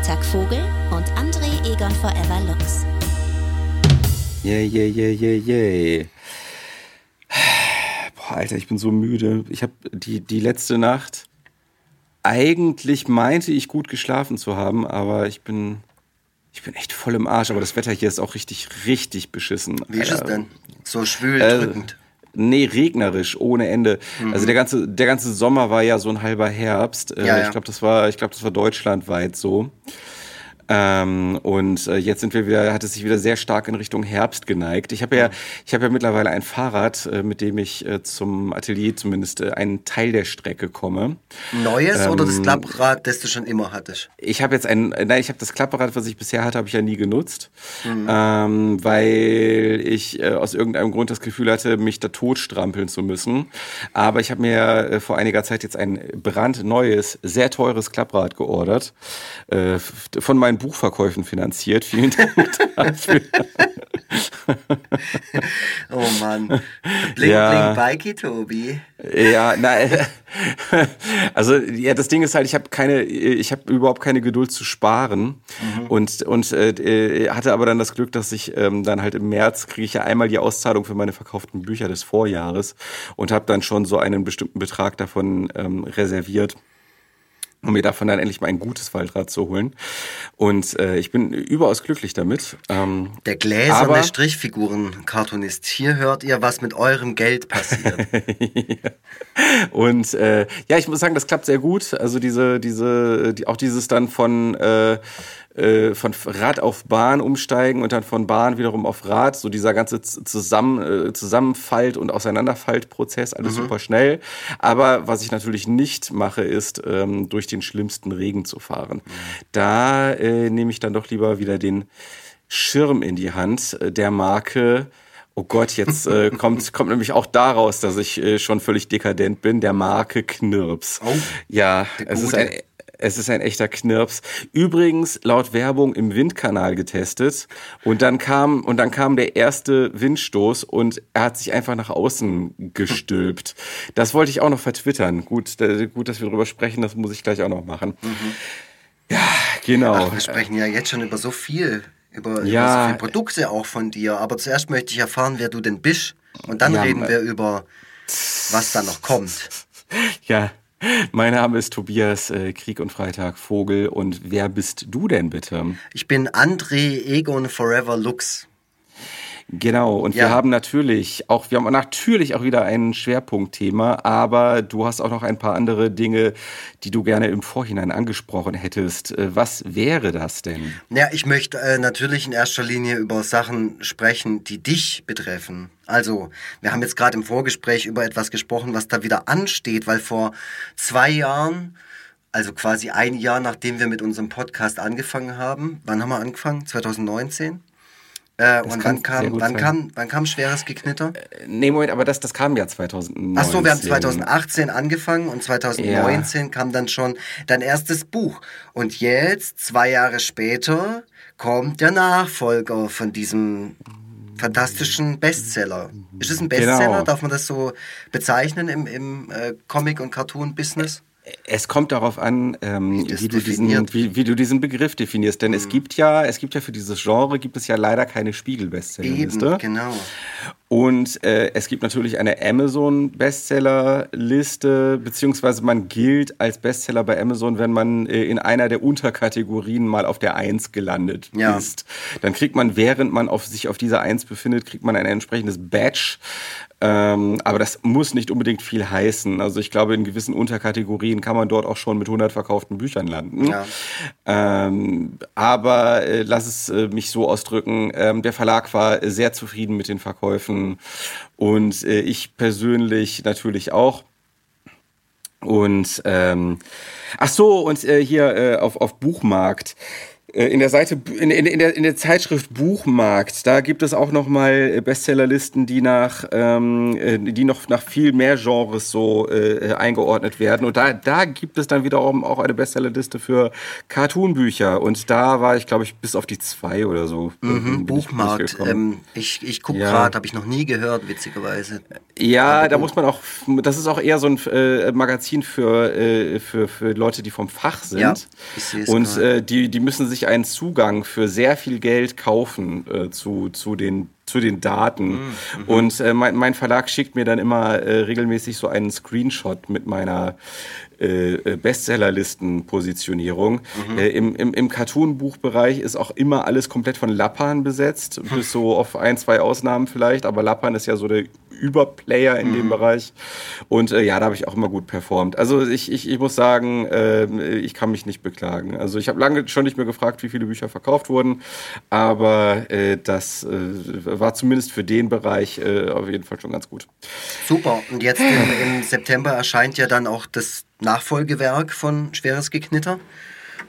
Freitag Vogel und André Egon Forever Lux. Yay, yay, yay, yay, yay. Boah, Alter, ich bin so müde. Ich habe die, die letzte Nacht eigentlich meinte ich gut geschlafen zu haben, aber ich bin ich bin echt voll im Arsch, aber das Wetter hier ist auch richtig, richtig beschissen. Wie ist es denn? So schwül, äh, drückend? Nee, regnerisch, ohne Ende. Mhm. Also der ganze, der ganze Sommer war ja so ein halber Herbst. Äh, ja, ja. Ich glaube, das war, ich glaube, das war deutschlandweit so. Ähm, und äh, jetzt sind wir wieder, hat es sich wieder sehr stark in Richtung Herbst geneigt. Ich habe ja, ich habe ja mittlerweile ein Fahrrad, äh, mit dem ich äh, zum Atelier zumindest äh, einen Teil der Strecke komme. Neues ähm, oder das ähm, Klapprad, das du schon immer hattest? Ich habe jetzt ein, nein, ich habe das Klapprad, was ich bisher hatte, habe ich ja nie genutzt, mhm. ähm, weil ich äh, aus irgendeinem Grund das Gefühl hatte, mich da totstrampeln zu müssen. Aber ich habe mir äh, vor einiger Zeit jetzt ein brandneues, sehr teures Klapprad geordert äh, von meinen Buchverkäufen finanziert. Vielen Dank dafür. oh Mann. Bling, ja. bling, Bikey, Tobi. Ja, nein. Also, ja, das Ding ist halt, ich habe keine, ich habe überhaupt keine Geduld zu sparen. Mhm. Und, und äh, hatte aber dann das Glück, dass ich ähm, dann halt im März kriege ich ja einmal die Auszahlung für meine verkauften Bücher des Vorjahres und habe dann schon so einen bestimmten Betrag davon ähm, reserviert um mir davon dann endlich mal ein gutes Waldrad zu holen. Und äh, ich bin überaus glücklich damit. Ähm, Der gläserne Strichfiguren-Cartoonist. Hier hört ihr, was mit eurem Geld passiert. Und äh, ja, ich muss sagen, das klappt sehr gut. Also diese, diese, die, auch dieses dann von äh, äh, von Rad auf Bahn umsteigen und dann von Bahn wiederum auf Rad, so dieser ganze zusammen, äh, Zusammenfalt- und Auseinanderfaltprozess, alles mhm. super schnell. Aber was ich natürlich nicht mache, ist, ähm, durch den schlimmsten Regen zu fahren. Mhm. Da äh, nehme ich dann doch lieber wieder den Schirm in die Hand äh, der Marke Oh Gott, jetzt äh, kommt, kommt nämlich auch daraus, dass ich äh, schon völlig dekadent bin, der Marke Knirps. Oh, ja, es ist ein es ist ein echter Knirps. Übrigens laut Werbung im Windkanal getestet und dann kam und dann kam der erste Windstoß und er hat sich einfach nach außen gestülpt. Das wollte ich auch noch vertwittern. Gut, gut, dass wir darüber sprechen. Das muss ich gleich auch noch machen. Mhm. Ja, genau. Ach, wir sprechen ja jetzt schon über so viel, über, ja, über so viele Produkte auch von dir. Aber zuerst möchte ich erfahren, wer du denn bist. Und dann ja, reden wir über, was da noch kommt. Ja, mein Name ist Tobias äh, Krieg und Freitag Vogel und wer bist du denn bitte? Ich bin André Egon Forever Lux. Genau, und ja. wir haben natürlich auch, wir haben natürlich auch wieder ein Schwerpunktthema, aber du hast auch noch ein paar andere Dinge, die du gerne im Vorhinein angesprochen hättest. Äh, was wäre das denn? Ja, ich möchte äh, natürlich in erster Linie über Sachen sprechen, die dich betreffen. Also, wir haben jetzt gerade im Vorgespräch über etwas gesprochen, was da wieder ansteht, weil vor zwei Jahren also quasi ein Jahr nachdem wir mit unserem Podcast angefangen haben. Wann haben wir angefangen? 2019? Äh, und wann kam, wann, kam, wann kam schweres Geknitter? Äh, nee, Moment, aber das, das kam ja 2019. Ach so, wir haben 2018 angefangen und 2019 ja. kam dann schon dein erstes Buch. Und jetzt, zwei Jahre später, kommt der Nachfolger von diesem fantastischen Bestseller. Ist es ein Bestseller? Genau. Darf man das so bezeichnen im, im äh, Comic- und Cartoon-Business? Es kommt darauf an, ähm, wie, du diesen, wie, wie, du diesen Begriff definierst. Denn mhm. es gibt ja, es gibt ja für dieses Genre gibt es ja leider keine Spiegel-Bestsellerliste. Genau. Und äh, es gibt natürlich eine Amazon-Bestsellerliste, beziehungsweise man gilt als Bestseller bei Amazon, wenn man äh, in einer der Unterkategorien mal auf der Eins gelandet ja. ist. Dann kriegt man, während man auf, sich auf dieser Eins befindet, kriegt man ein entsprechendes Badge. Ähm, aber das muss nicht unbedingt viel heißen. Also ich glaube, in gewissen Unterkategorien kann man dort auch schon mit 100 verkauften Büchern landen. Ja. Ähm, aber äh, lass es äh, mich so ausdrücken, ähm, der Verlag war sehr zufrieden mit den Verkäufen und äh, ich persönlich natürlich auch. Und ähm, ach so, und äh, hier äh, auf, auf Buchmarkt Äh, in der Seite, in, in, in, der, in der Zeitschrift Buchmarkt, da gibt es auch noch mal Bestsellerlisten, die nach, ähm, äh, die noch nach viel mehr Genres so äh, eingeordnet werden. Und da, da gibt es dann wiederum auch eine Bestsellerliste für Cartoonbücher. Und da war ich, glaube ich, bis auf die zwei oder so. Mhm, Buchmarkt. Ich, ähm, ich, ich gucke ja. gerade, habe ich noch nie gehört, witzigerweise. Ja, da muss man auch, das ist auch eher so ein äh, Magazin für, äh, für, für Leute, die vom Fach sind. Ja, ich sehe es Und äh, die, die müssen sich einen Zugang für sehr viel Geld kaufen äh, zu, zu den zu den Daten. Mhm. mhm. Und äh, mein, mein, Verlag schickt mir dann immer äh, regelmäßig so einen Screenshot mit meiner äh, äh Bestsellerlisten-Positionierung. Mhm. Äh, Im im, im Cartoon-Buchbereich ist auch immer alles komplett von Lappan besetzt, bis so auf ein, zwei Ausnahmen vielleicht, aber Lappan ist ja so der Überplayer in mhm. dem Bereich. Und äh, ja, da habe ich auch immer gut performt. Also ich, ich, ich muss sagen, äh, ich kann mich nicht beklagen. Also ich habe lange schon nicht mehr gefragt, wie viele Bücher verkauft wurden, aber äh, das äh, war zumindest für den Bereich äh, auf jeden Fall schon ganz gut. Super. Und jetzt im, im September erscheint ja dann auch das Nachfolgewerk von Schweres Geknitter.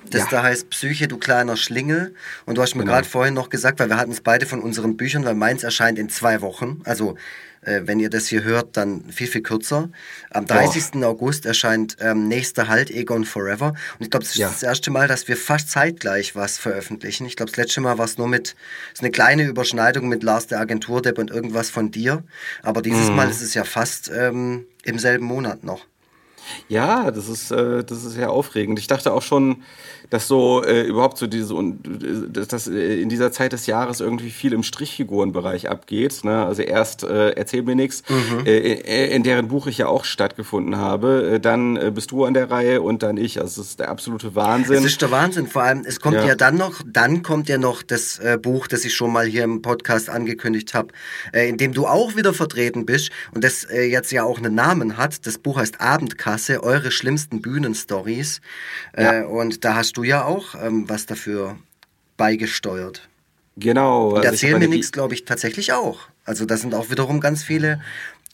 Das ja. da heißt Psyche, du kleiner Schlingel. Und du hast mir genau. gerade vorhin noch gesagt, weil wir hatten es beide von unseren Büchern, weil meins erscheint in zwei Wochen. Also äh, wenn ihr das hier hört, dann viel, viel kürzer. Am 30. Boah. August erscheint ähm, Nächster Halt, Egon Forever. Und ich glaube, es ist ja. das erste Mal, dass wir fast zeitgleich was veröffentlichen. Ich glaube, das letzte Mal war es nur mit, so eine kleine Überschneidung mit Lars der Agenturdepp und irgendwas von dir. Aber dieses mhm. Mal ist es ja fast ähm, im selben Monat noch. Ja, das ist, äh, das ist sehr aufregend. Ich dachte auch schon, dass so äh, überhaupt so diese und äh, dass äh, in dieser Zeit des Jahres irgendwie viel im Strichfigurenbereich abgeht. Ne? Also erst äh, erzähl mir nichts, mhm. äh, in, deren Buch ich ja auch stattgefunden habe. Äh, dann bist du an der Reihe und dann ich. Also es ist der absolute Wahnsinn. Es ist der Wahnsinn. Vor allem es kommt ja, ja dann noch, dann kommt ja noch das Buch, das ich schon mal hier im Podcast angekündigt habe, in dem du auch wieder vertreten bist und das jetzt ja auch einen Namen hat. Das Buch heißt Abendkasse: Eure schlimmsten Bühnenstories. Ja. Und da hast du du ja auch ähm, was dafür beigesteuert. Genau. Und also erzählen mir nichts, glaube ich, tatsächlich auch. Also da sind auch wiederum ganz viele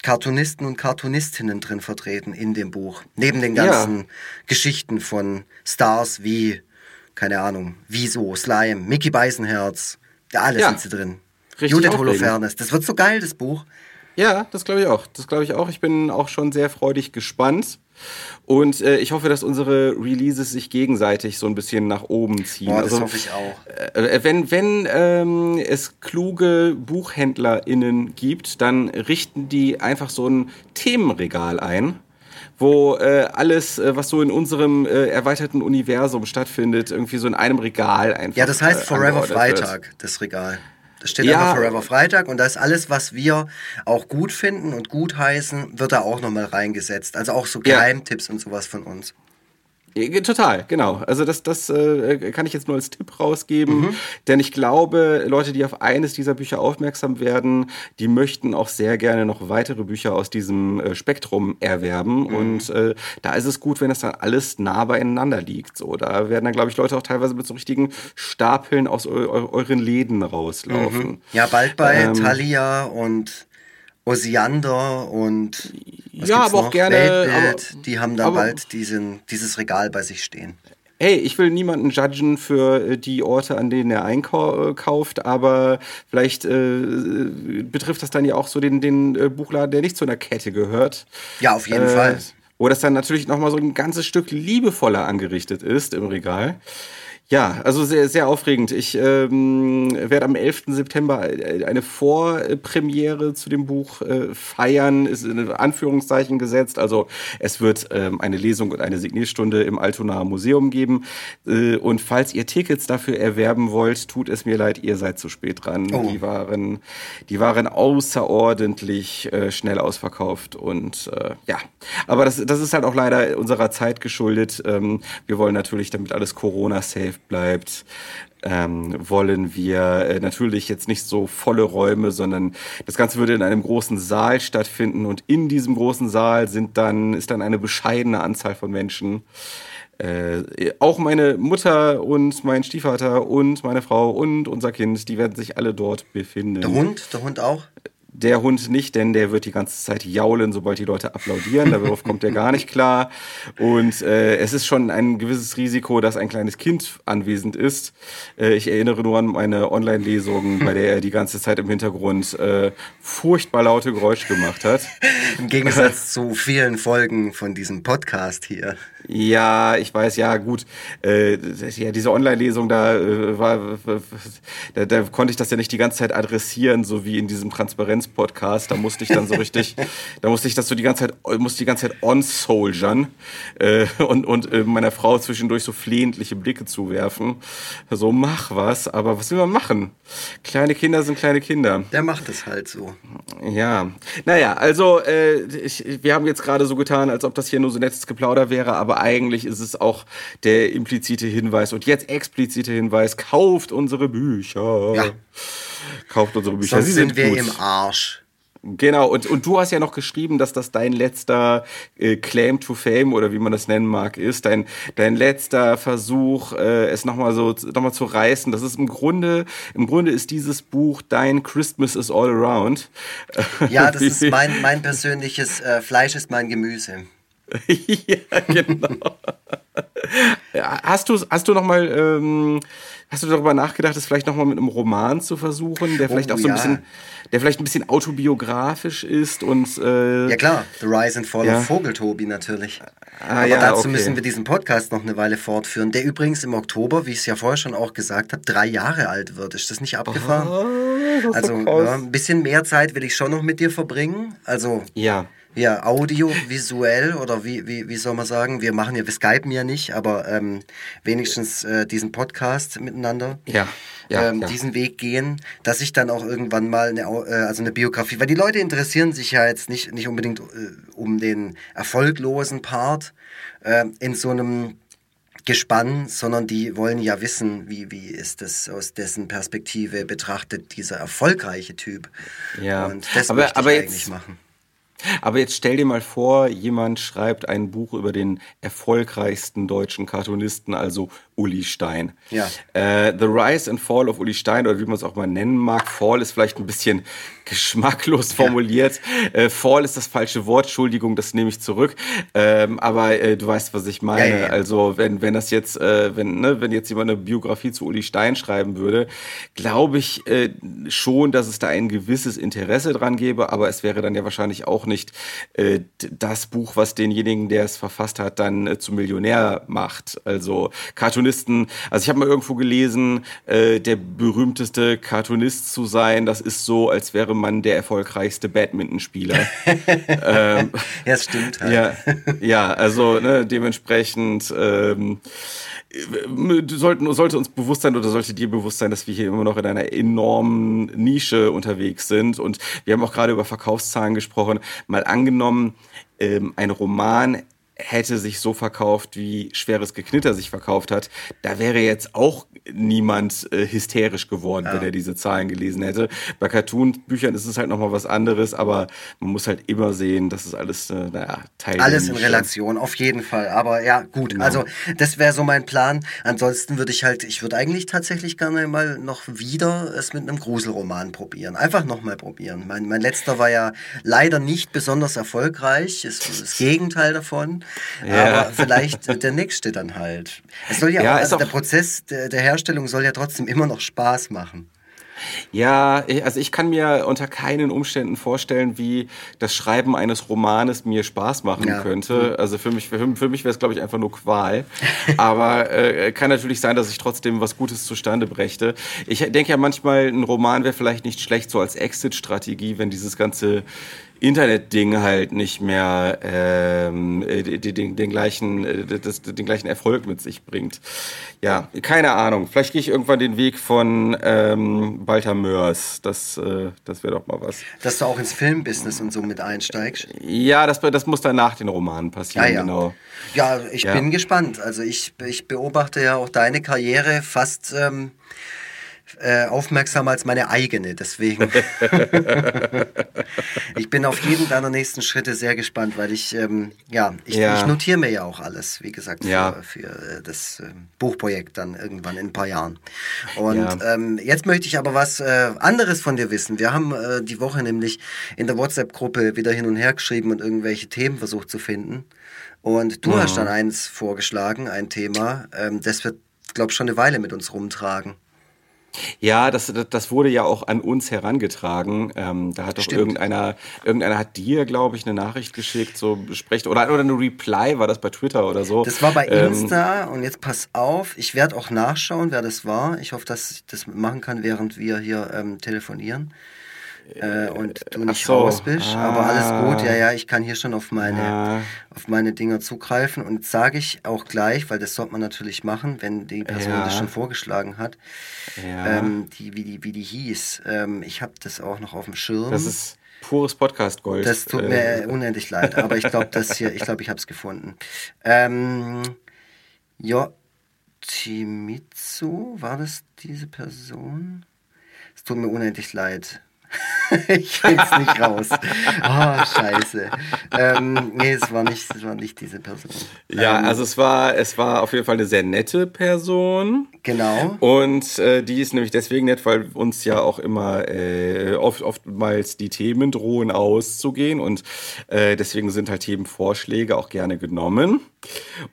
Cartoonisten und Cartoonistinnen drin vertreten in dem Buch. Neben den ganzen ja. Geschichten von Stars wie, keine Ahnung, Wieso, Slime, Mickey Beisenherz, ja, alle ja. sind sie drin. Richtig Judith Holofernes. Das wird so geil, das Buch. Ja, das glaube ich auch. Das glaube ich auch. Ich bin auch schon sehr freudig gespannt. Und äh, ich hoffe, dass unsere Releases sich gegenseitig so ein bisschen nach oben ziehen. Boah, das also, hoffe ich auch. Äh, äh wenn wenn ähm, es kluge BuchhändlerInnen gibt, dann richten die einfach so ein Themenregal ein wo äh, alles, äh, was so in unserem äh, erweiterten Universum stattfindet, irgendwie so in einem Regal einfach. Ja, das heißt äh, Forever Freitag, das Regal. Steht ja. Forever Freitag und da ist alles, was wir auch gut finden und gut heißen, wird da auch nochmal reingesetzt. Also auch so Geheimtipps ja. und sowas von uns. Total, genau. Also das, das äh, kann ich jetzt nur als Tipp rausgeben, mhm. denn ich glaube, Leute, die auf eines dieser Bücher aufmerksam werden, die möchten auch sehr gerne noch weitere Bücher aus diesem äh, Spektrum erwerben. Mhm. Und äh, da ist es gut, wenn das dann alles nah beieinander liegt. So, da werden dann, glaube ich, Leute auch teilweise mit so richtigen Stapeln aus eu euren Läden rauslaufen. Mhm. Ja, bald bei ähm, Thalia und Osiander und ja, aber auch gerne. Weltbild, aber, die haben dann bald diesen, dieses Regal bei sich stehen. Hey, ich will niemanden judgen für äh, die Orte, an denen er einkauft, aber vielleicht äh, betrifft das dann ja auch so den, den äh, Buchladen, der nicht zu einer Kette gehört. Ja, auf jeden äh, Fall. Wo das dann natürlich nochmal so ein ganzes Stück liebevoller angerichtet ist im Regal. Ja, also sehr, sehr aufregend. Ich ähm, werde am 11. September eine Vorpremiere zu dem Buch äh, feiern, ist in Anführungszeichen gesetzt. Also es wird ähm, eine Lesung und eine Signierstunde im Altonaer Museum geben. Äh, und falls ihr Tickets dafür erwerben wollt, tut es mir leid, ihr seid zu spät dran. Oh. Die waren, die waren außerordentlich äh, schnell ausverkauft. Und äh, ja, aber das, das ist halt auch leider unserer Zeit geschuldet. Ähm, wir wollen natürlich, damit alles Corona-safe bleibt, ähm, wollen wir äh, natürlich jetzt nicht so volle Räume, sondern das Ganze würde in einem großen Saal stattfinden und in diesem großen Saal sind dann, ist dann eine bescheidene Anzahl von Menschen. Äh, auch meine Mutter und mein Stiefvater und meine Frau und unser Kind, die werden sich alle dort befinden. Der Hund? Der Hund auch? Der Hund nicht, denn der wird die ganze Zeit jaulen, sobald die Leute applaudieren. Darauf kommt er gar nicht klar. Und äh, es ist schon ein gewisses Risiko, dass ein kleines Kind anwesend ist. Äh, ich erinnere nur an meine Online-Lesung, bei der er die ganze Zeit im Hintergrund äh, furchtbar laute Geräusche gemacht hat. Im Gegensatz zu vielen Folgen von diesem Podcast hier. Ja, ich weiß, ja, gut. Äh, ja, diese Online-Lesung, da, äh, war, da, da konnte ich das ja nicht die ganze Zeit adressieren, so wie in diesem Transparenz-Podcast. Da musste ich dann so richtig, da musste ich das so die ganze Zeit, musste die ganze Zeit on-soldiern äh, und, und äh, meiner Frau zwischendurch so flehentliche Blicke zuwerfen. So, mach was, aber was will man machen? Kleine Kinder sind kleine Kinder. Der macht es halt so. Ja, naja, also äh, ich, wir haben jetzt gerade so getan, als ob das hier nur so nettes Geplauder wäre, aber eigentlich ist es auch der implizite Hinweis und jetzt explizite Hinweis, kauft unsere Bücher. Ja. Kauft unsere Bücher. Sonst Sie sind wir gut. im Arsch. Genau, und, und du hast ja noch geschrieben, dass das dein letzter äh, Claim to Fame oder wie man das nennen mag, ist. Dein, dein letzter Versuch, äh, es nochmal so noch mal zu reißen. Das ist im Grunde, im Grunde ist dieses Buch dein Christmas is all around. Ja, das ist mein, mein persönliches äh, Fleisch ist mein Gemüse. ja, genau. Hast du, hast du noch mal, ähm, hast du darüber nachgedacht, es vielleicht noch mal mit einem Roman zu versuchen, der vielleicht Oh, auch so ein ja. bisschen, der vielleicht ein bisschen autobiografisch ist und äh, Ja klar, The Rise and Fall Ja. of Vogeltobi natürlich. Ah, Aber ja, dazu okay. müssen wir diesen Podcast noch eine Weile fortführen, der übrigens im Oktober, wie ich es ja vorher schon auch gesagt habe, drei Jahre alt wird. Ist das nicht abgefahren? das ist also so ein bisschen mehr Zeit will ich schon noch mit dir verbringen. Also ja. Ja, audiovisuell oder wie, wie, wie soll man sagen? Wir machen ja, wir skypen ja nicht, aber ähm, wenigstens äh, diesen Podcast miteinander. Ja, ja, ähm, ja. diesen Weg gehen, dass ich dann auch irgendwann mal eine, äh, also eine Biografie, weil die Leute interessieren sich ja jetzt nicht, nicht unbedingt äh, um den erfolglosen Part äh, in so einem Gespann, sondern die wollen ja wissen, wie, wie ist es aus dessen Perspektive betrachtet, dieser erfolgreiche Typ. Ja. Und das Aber- möchte ich aber jetzt- eigentlich machen. Aber jetzt stell dir mal vor, jemand schreibt ein Buch über den erfolgreichsten deutschen Cartoonisten, also Uli Stein. Ja. Äh, The Rise and Fall of Uli Stein, oder wie man es auch mal nennen mag. Fall ist vielleicht ein bisschen geschmacklos formuliert. Äh, Fall ist das falsche Wort, Entschuldigung, das nehme ich zurück. Ähm, aber äh, du weißt, was ich meine. Ja, ja, ja. Also wenn, wenn das jetzt, äh, wenn, ne, wenn jetzt jemand eine Biografie zu Uli Stein schreiben würde, glaube ich äh, schon, dass es da ein gewisses Interesse dran gäbe, aber es wäre dann ja wahrscheinlich auch nicht äh, das Buch, was denjenigen, der es verfasst hat, dann zum Millionär macht. Also Cartoonisten, also ich habe mal irgendwo gelesen, äh, der berühmteste Cartoonist zu sein, das ist so, als wäre man der erfolgreichste Badmintonspieler. ähm, Ja, es stimmt halt. ja, ja, also ne, dementsprechend ähm, äh, sollten, sollte uns bewusst sein oder sollte dir bewusst sein, dass wir hier immer noch in einer enormen Nische unterwegs sind. Und wir haben auch gerade über Verkaufszahlen gesprochen. Mal angenommen, ähm, ein Roman hätte sich so verkauft, wie Schweres Geknitter sich verkauft hat, da wäre jetzt auch niemand äh, hysterisch geworden, wenn er diese Zahlen gelesen hätte. Bei Cartoon-Büchern ist es halt nochmal was anderes, aber man muss halt immer sehen, dass es alles, äh, naja, Teil Alles in. Relation, auf jeden Fall. Aber ja, gut. Genau. Also, das wäre so mein Plan. Ansonsten würde ich halt, ich würde eigentlich tatsächlich gerne mal noch wieder es mit einem Gruselroman probieren. Einfach nochmal probieren. Mein, mein letzter war ja leider nicht besonders erfolgreich. Ist das Gegenteil davon. Ja. Aber vielleicht der nächste dann halt. Es soll ja, Ja, auch, also auch- der Prozess der, der Herstellung soll ja trotzdem immer noch Spaß machen. Ja, also ich kann mir unter keinen Umständen vorstellen, wie das Schreiben eines Romanes mir Spaß machen Ja. könnte. Also für mich, für, für mich wäre es, glaube ich, einfach nur Qual. Aber äh, kann natürlich sein, dass ich trotzdem was Gutes zustande brächte. Ich denke ja manchmal, ein Roman wäre vielleicht nicht schlecht so als Exit-Strategie, wenn dieses ganze Internet-Ding halt nicht mehr ähm, äh, den, den, gleichen, äh, das, den gleichen Erfolg mit sich bringt. Ja, keine Ahnung. Vielleicht gehe ich irgendwann den Weg von ähm, Walter Mörs. Das, äh, das wäre doch mal was. Dass du auch ins Filmbusiness und so mit einsteigst. Ja, das, das muss dann nach den Romanen passieren, Ah, ja. genau. Ja, ich Ja. bin gespannt. Also ich, ich beobachte ja auch deine Karriere fast, ähm, äh, aufmerksamer als meine eigene. Deswegen. ich bin auf jeden deiner nächsten Schritte sehr gespannt, weil ich, ähm, ja, ich, Ja. ich notiere mir ja auch alles, wie gesagt, für, Ja. für äh, das ähm, Buchprojekt dann irgendwann in ein paar Jahren. Und Ja. ähm, jetzt möchte ich aber was äh, anderes von dir wissen. Wir haben äh, die Woche nämlich in der WhatsApp-Gruppe wieder hin und her geschrieben und irgendwelche Themen versucht zu finden. Und du hast dann eins vorgeschlagen, ein Thema, ähm, das wird, glaube ich, schon eine Weile mit uns rumtragen. Ja, das, das, wurde ja auch an uns herangetragen. Ähm, da hat doch Stimmt. irgendeiner, irgendeiner hat dir, glaube ich, eine Nachricht geschickt, so besprecht oder oder eine Reply war das bei Twitter oder so. Das war bei Ähm, Insta und jetzt pass auf, ich werde auch nachschauen, wer das war. Ich hoffe, dass ich das machen kann, während wir hier ähm, telefonieren. Äh, und du nicht so. raus bist, aber alles Ah. gut. Ja, ja, ich kann hier schon auf meine, Ah. auf meine Dinger zugreifen und sage ich auch gleich, weil das sollte man natürlich machen, wenn die Person Ja. das schon vorgeschlagen hat, Ja. ähm, die, wie, die, wie die hieß. Ähm, ich habe das auch noch auf dem Schirm. das ist pures Podcast Gold. Das tut Äh, mir unendlich leid, aber ich glaube, das hier, ich glaube, ich habe es gefunden. Ähm, Yoshimitsu, war das diese Person? Es tut mir unendlich leid. ich finde es nicht raus. Oh, scheiße. Ähm, nee, es war nicht, es war nicht diese Person. Ja, ähm, also es war, es war auf jeden Fall eine sehr nette Person. Genau. Und äh, die ist nämlich deswegen nett, weil uns ja auch immer äh, oft, oftmals die Themen drohen auszugehen und äh, deswegen sind halt Themenvorschläge auch gerne genommen.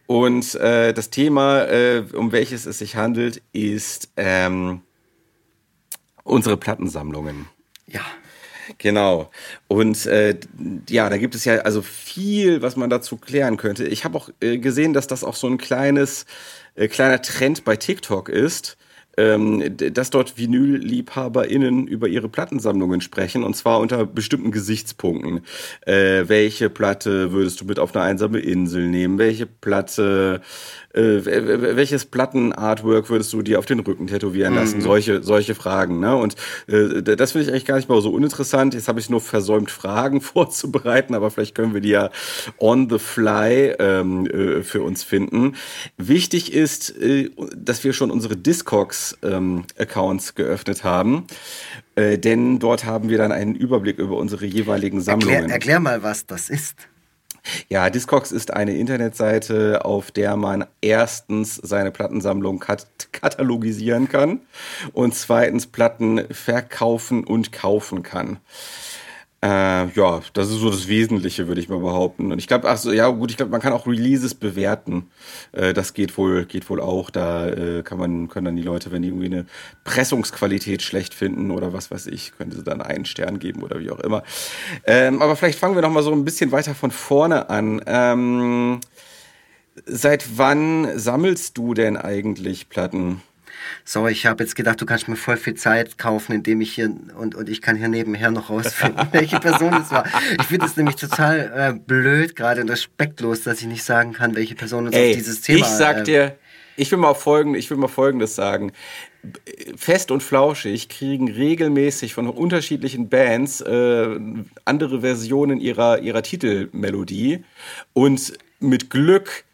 Und äh, das Thema, äh, um welches es sich handelt, ist ähm, unsere Plattensammlungen. Ja. Genau. Und äh, ja, da gibt es ja also viel, was man dazu klären könnte. Ich habe auch äh, gesehen, dass das auch so ein kleines, äh, kleiner Trend bei TikTok ist, ähm, dass dort Vinyl-LiebhaberInnen über ihre Plattensammlungen sprechen und zwar unter bestimmten Gesichtspunkten. Äh, welche Platte würdest du mit auf eine einsame Insel nehmen? Welche Platte, äh, welches Plattenartwork würdest du dir auf den Rücken tätowieren lassen? Solche, solche Fragen. Ne? Und äh, das finde ich eigentlich gar nicht mal so uninteressant. Jetzt habe ich nur versäumt, Fragen vorzubereiten, aber vielleicht können wir die ja on the fly ähm, äh, für uns finden. Wichtig ist, äh, dass wir schon unsere Discogs-Accounts geöffnet haben. Äh, denn dort haben wir dann einen Überblick über unsere jeweiligen Sammlungen. Erklär, erklär mal, was das ist. Ja, Discogs ist eine Internetseite, auf der man erstens seine Plattensammlung kat katalogisieren kann und zweitens Platten verkaufen und kaufen kann. Äh, ja, das ist so das Wesentliche, würde ich mal behaupten. Und ich glaube, ach so, ja gut, ich glaube, man kann auch Releases bewerten. Äh, das geht wohl, geht wohl auch. Da äh, kann man, können dann die Leute, wenn die irgendwie eine Pressungsqualität schlecht finden oder was weiß ich, können sie dann einen Stern geben oder wie auch immer. Ähm, aber vielleicht fangen wir noch mal so ein bisschen weiter von vorne an. Ähm, seit wann sammelst du denn eigentlich Platten? So, ich habe jetzt gedacht, du kannst mir voll viel Zeit kaufen, indem ich hier und, und ich kann hier nebenher noch rausfinden, welche Person das war. Ich finde es nämlich total äh, blöd gerade und respektlos, dass ich nicht sagen kann, welche Person uns Ey, auf dieses Thema. ich sag äh, dir, ich will mal folgendes, ich will mal folgendes sagen. Fest und Flauschig kriegen regelmäßig von unterschiedlichen Bands äh, andere Versionen ihrer, ihrer Titelmelodie und mit Glück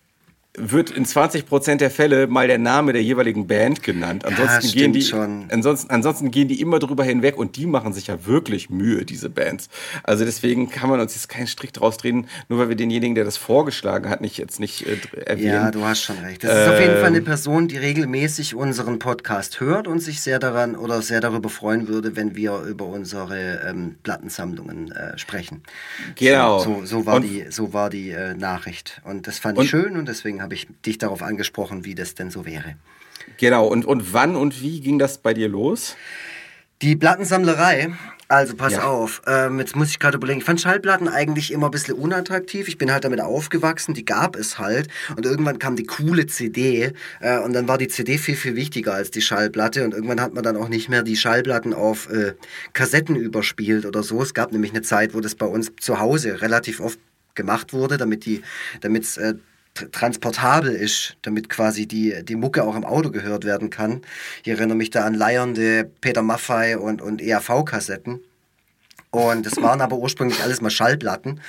wird in 20% der Fälle mal der Name der jeweiligen Band genannt. Ansonsten, stimmt gehen die, schon. ansonsten, ansonsten gehen die immer drüber hinweg und die machen sich ja wirklich Mühe, diese Bands. Also deswegen kann man uns jetzt keinen Strick draus drehen, nur weil wir denjenigen, der das vorgeschlagen hat, nicht jetzt nicht äh, erwähnen. Ja, du hast schon recht. Das ist auf jeden Fall Ähm. eine Person, die regelmäßig unseren Podcast hört und sich sehr daran oder sehr darüber freuen würde, wenn wir über unsere ähm, Plattensammlungen äh, sprechen. Genau. So, so, so war Und- die, so war die äh, Nachricht. Und das fand Und- ich schön und deswegen habe ich dich darauf angesprochen, wie das denn so wäre. Genau, und, und wann und wie ging das bei dir los? Die Plattensammlerei, also pass Ja. auf, ähm, jetzt muss ich gerade überlegen, ich fand Schallplatten eigentlich immer ein bisschen unattraktiv. Ich bin halt damit aufgewachsen, die gab es halt. Und irgendwann kam die coole CD äh, und dann war die CD viel, viel wichtiger als die Schallplatte. Und irgendwann hat man dann auch nicht mehr die Schallplatten auf äh, Kassetten überspielt oder so. Es gab nämlich eine Zeit, wo das bei uns zu Hause relativ oft gemacht wurde, damit die, damit es äh, transportabel ist, damit quasi die, die Mucke auch im Auto gehört werden kann. Ich erinnere mich da an leiernde Peter Maffei und, und EAV-Kassetten. Und das waren aber ursprünglich alles mal Schallplatten.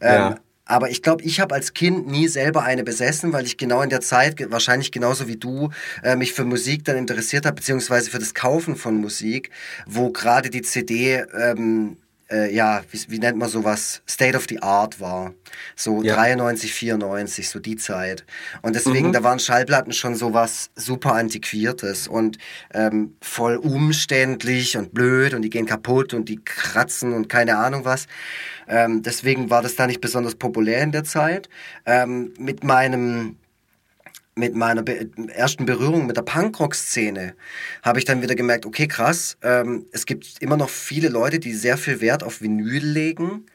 Ähm, Ja. aber ich glaube, ich habe als Kind nie selber eine besessen, weil ich genau in der Zeit, wahrscheinlich genauso wie du, äh, mich für Musik dann interessiert habe, beziehungsweise für das Kaufen von Musik, wo gerade die CD ähm, äh, ja, wie, wie, nennt man sowas, State of the Art war. So ja. 93, 94, so die Zeit. Und deswegen, mhm. da waren Schallplatten schon sowas super Antiquiertes und ähm, voll umständlich und blöd und die gehen kaputt und die kratzen und keine Ahnung was. Ähm, deswegen war das da nicht besonders populär in der Zeit. Ähm, mit meinem mit meiner ersten Berührung mit der Punkrock-Szene habe ich dann wieder gemerkt, okay, krass, ähm, es gibt immer noch viele Leute, die sehr viel Wert auf Vinyl legen.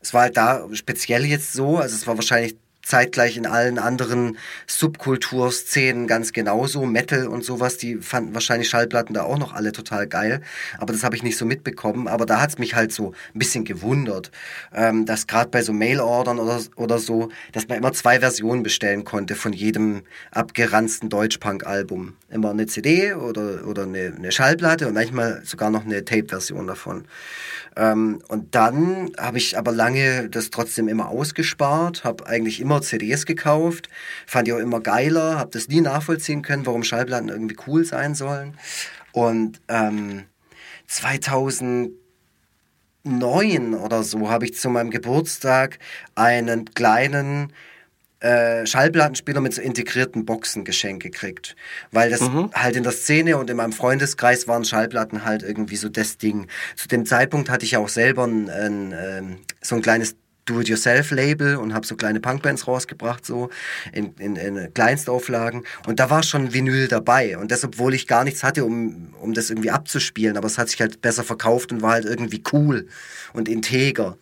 Es war halt da speziell jetzt so, also es war wahrscheinlich zeitgleich in allen anderen Subkulturszenen ganz genauso. Metal und sowas, die fanden wahrscheinlich Schallplatten da auch noch alle total geil. Aber das habe ich nicht so mitbekommen. Aber da hat es mich halt so ein bisschen gewundert, ähm, dass gerade bei so Mail-Ordern oder, oder so, dass man immer zwei Versionen bestellen konnte von jedem abgeranzten Deutschpunk-Album. Immer eine CD oder, oder eine, eine Schallplatte und manchmal sogar noch eine Tape-Version davon. Ähm, und dann habe ich aber lange das trotzdem immer ausgespart, habe eigentlich immer CDs gekauft, fand die auch immer geiler, habe das nie nachvollziehen können, warum Schallplatten irgendwie cool sein sollen. Und ähm, 2009 oder so habe ich zu meinem Geburtstag einen kleinen äh, Schallplattenspieler mit so integrierten Boxen geschenkt gekriegt. Weil das mhm. halt in der Szene und in meinem Freundeskreis waren Schallplatten halt irgendwie so das Ding. Zu dem Zeitpunkt hatte ich ja auch selber ein, ein, ähm, so ein kleines Do-it-yourself-Label und habe so kleine Punkbands rausgebracht, so in, in, in Kleinstauflagen. Und da war schon Vinyl dabei. Und das, obwohl ich gar nichts hatte, um, um das irgendwie abzuspielen. Aber es hat sich halt besser verkauft und war halt irgendwie cool und integer.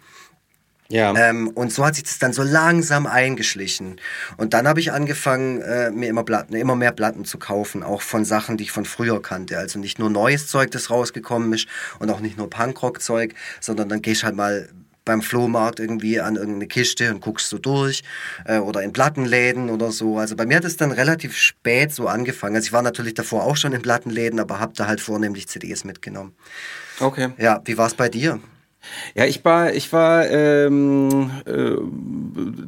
Ja. Ähm, und so hat sich das dann so langsam eingeschlichen. Und dann habe ich angefangen, äh, mir immer, Platten, immer mehr Platten zu kaufen, auch von Sachen, die ich von früher kannte. Also nicht nur neues Zeug, das rausgekommen ist und auch nicht nur Punkrock-Zeug, sondern dann gehst halt mal beim Flohmarkt irgendwie an irgendeine Kiste und guckst so durch äh, oder in Plattenläden oder so. Also bei mir hat es dann relativ spät so angefangen. Also ich war natürlich davor auch schon in Plattenläden, aber habe da halt vornehmlich CDs mitgenommen. Okay. Ja, wie war es bei dir? Ja, ich war, ich war ähm, äh,